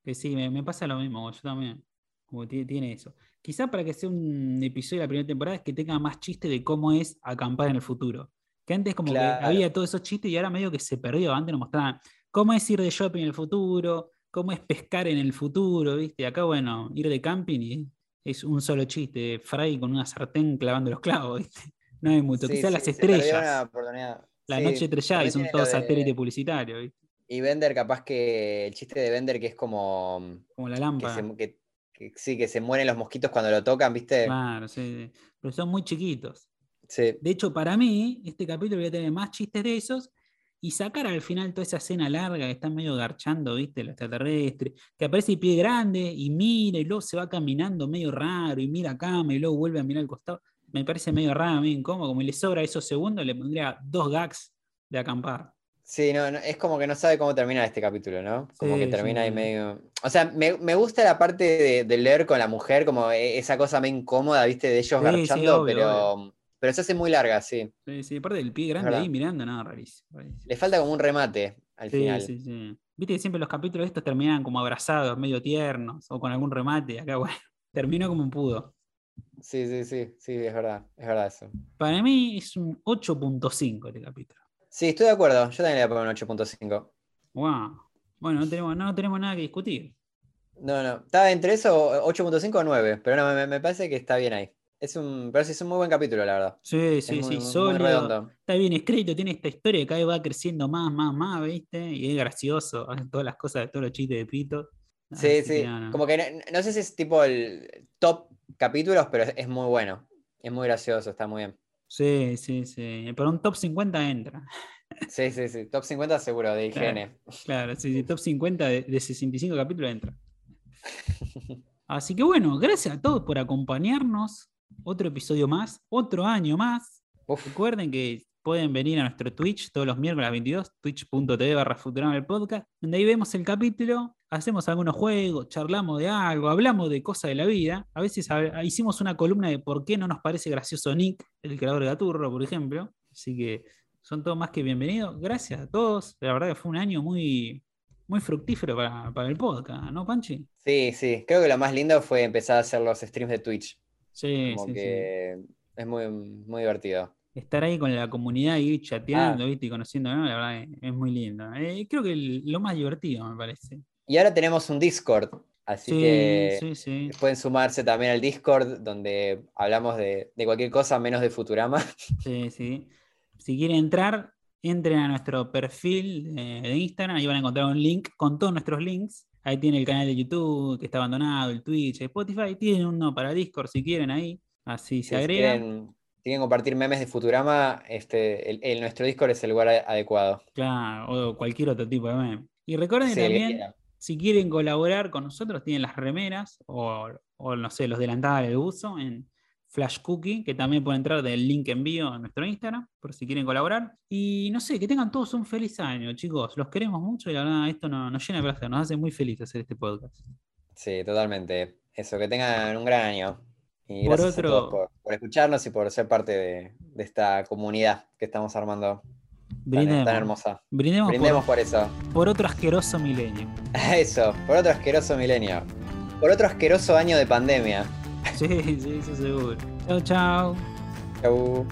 Que sí, me, me pasa lo mismo, yo también. Como ti- tiene eso. Quizá para que sea un episodio de la primera temporada es que tenga más chiste de cómo es acampar en el futuro. Que antes como Claro. que había todos esos chistes y ahora medio que se perdió. Antes nos mostraban cómo es ir de shopping en el futuro, cómo es pescar en el futuro, ¿viste? Acá, bueno, ir de camping y es un solo chiste. Fry con una sartén clavando los clavos, ¿viste? No hay mucho. Sí, Quizá sí, las estrellas. La noche estrellada todos lo de- satélites publicitarios, ¿viste? Y Bender, capaz que el chiste de Bender que es como Como la que, lámpara. se, que- que- sí, que se mueren los mosquitos cuando lo tocan, ¿viste? Claro, sí. Pero son muy chiquitos. Sí, De hecho, para mí, este capítulo voy a tener más chistes de esos y sacar al final toda esa escena larga que están medio garchando, ¿viste? El extraterrestre, que aparece el pie grande y mira y luego se va caminando medio raro y mira acá y luego vuelve a mirar al costado. Me parece medio raro, medio incómodo. Como le sobra esos segundos, le pondría dos gags de acampar. Sí, no, no, es como que no sabe cómo terminar este capítulo, ¿no? Como que Sí, termina ahí sí. medio. O sea, me, me gusta la parte de, de leer con la mujer, como e- esa cosa medio incómoda, ¿viste? De ellos Sí, sí, garchando, obvio, pero, pero se hace muy larga, sí. Sí, sí, aparte del pie grande verdad. ahí mirando, no, rarísimo. rarísimo. Le falta como un remate al Sí, final. sí, sí. Viste que siempre los capítulos estos terminan como abrazados, medio tiernos, o con algún remate. Acá, (laughs) bueno, terminó como un pudo. Sí, sí, sí, sí, es verdad, es verdad eso. Para mí es un 8.5 este capítulo. Sí, estoy de acuerdo. Yo también le voy a poner un 8.5. Wow. Bueno, no tenemos, no tenemos nada que discutir. No, no. Estaba entre eso, 8.5 o 9, pero no, me, me parece que está bien ahí. Es un, pero sí, es un muy buen capítulo, la verdad. Sí, sí, muy- sí, muy- sólido. redondo. Está bien escrito, tiene esta historia que cada vez va creciendo más, más, más, ¿viste? Y es gracioso, hace todas las cosas, todos los chistes de Pito. Sí, Así sí. que no, no. Como que no, no sé si es tipo el top capítulos, pero es, es muy bueno. Es muy gracioso, está muy bien. Sí, sí, sí. Pero un top 50 entra. Sí, sí, sí. Top 50 seguro, de Claro. IGN. Claro, sí, sí, top 50 de, de 65 capítulos entra. (laughs) Así que bueno, gracias a todos por acompañarnos. Otro episodio más, otro año más. Uf, Recuerden que pueden venir a nuestro Twitch todos los miércoles a las 22, twitch.tv barra Futurama el podcast, donde ahí vemos el capítulo, hacemos algunos juegos, charlamos de algo, hablamos de cosas de la vida. A veces hicimos una columna de por qué no nos parece gracioso Nick, el creador de Gaturro, por ejemplo. Así que son todos más que bienvenidos. Gracias a todos. La verdad que fue un año muy, muy fructífero para, para el podcast, ¿no, Panchi? sí, sí. Creo que lo más lindo fue empezar a hacer los streams de Twitch. Sí, Como sí, sí. que es muy, muy divertido. Estar ahí con la comunidad y chateando, Ah. ¿viste? Y conociendo, ¿no? La verdad es, es muy lindo. Eh, creo que el- lo más divertido, me parece. Y ahora tenemos un Discord, así Sí, que sí, sí. pueden sumarse también al Discord, donde hablamos de, de cualquier cosa menos de Futurama. (laughs) Sí, sí. Si quieren entrar, entren a nuestro perfil de, de Instagram, ahí van a encontrar un link con todos nuestros links. Ahí tiene el canal de YouTube que está abandonado, el Twitch, Spotify. Tienen uno para Discord si quieren ahí. Así se Si agregan. quieren, si quieren compartir memes de Futurama, este, el, el- nuestro Discord es el lugar adecuado. Claro, o cualquier otro tipo de meme. Y recuerden Sí, que que también, si quieren colaborar con nosotros, tienen las remeras o, o, no sé, los delantales de uso en Flash Cookie, que también pueden entrar del link envío a nuestro Instagram, por si quieren colaborar. Y no sé, que tengan todos un feliz año, chicos. Los queremos mucho y la verdad, esto nos, nos llena de placer, nos hace muy felices hacer este podcast. Sí, totalmente. Eso, que tengan un gran año. Y Por gracias otro- a todos por, por escucharnos y por ser parte de, de esta comunidad que estamos armando tan, hermosa. Brindemos, Brindemos por, por eso. por otro asqueroso milenio. (laughs) Eso, por otro asqueroso milenio. Por otro asqueroso año de pandemia. Sí, sí, eso seguro. Chau, chau. Chau.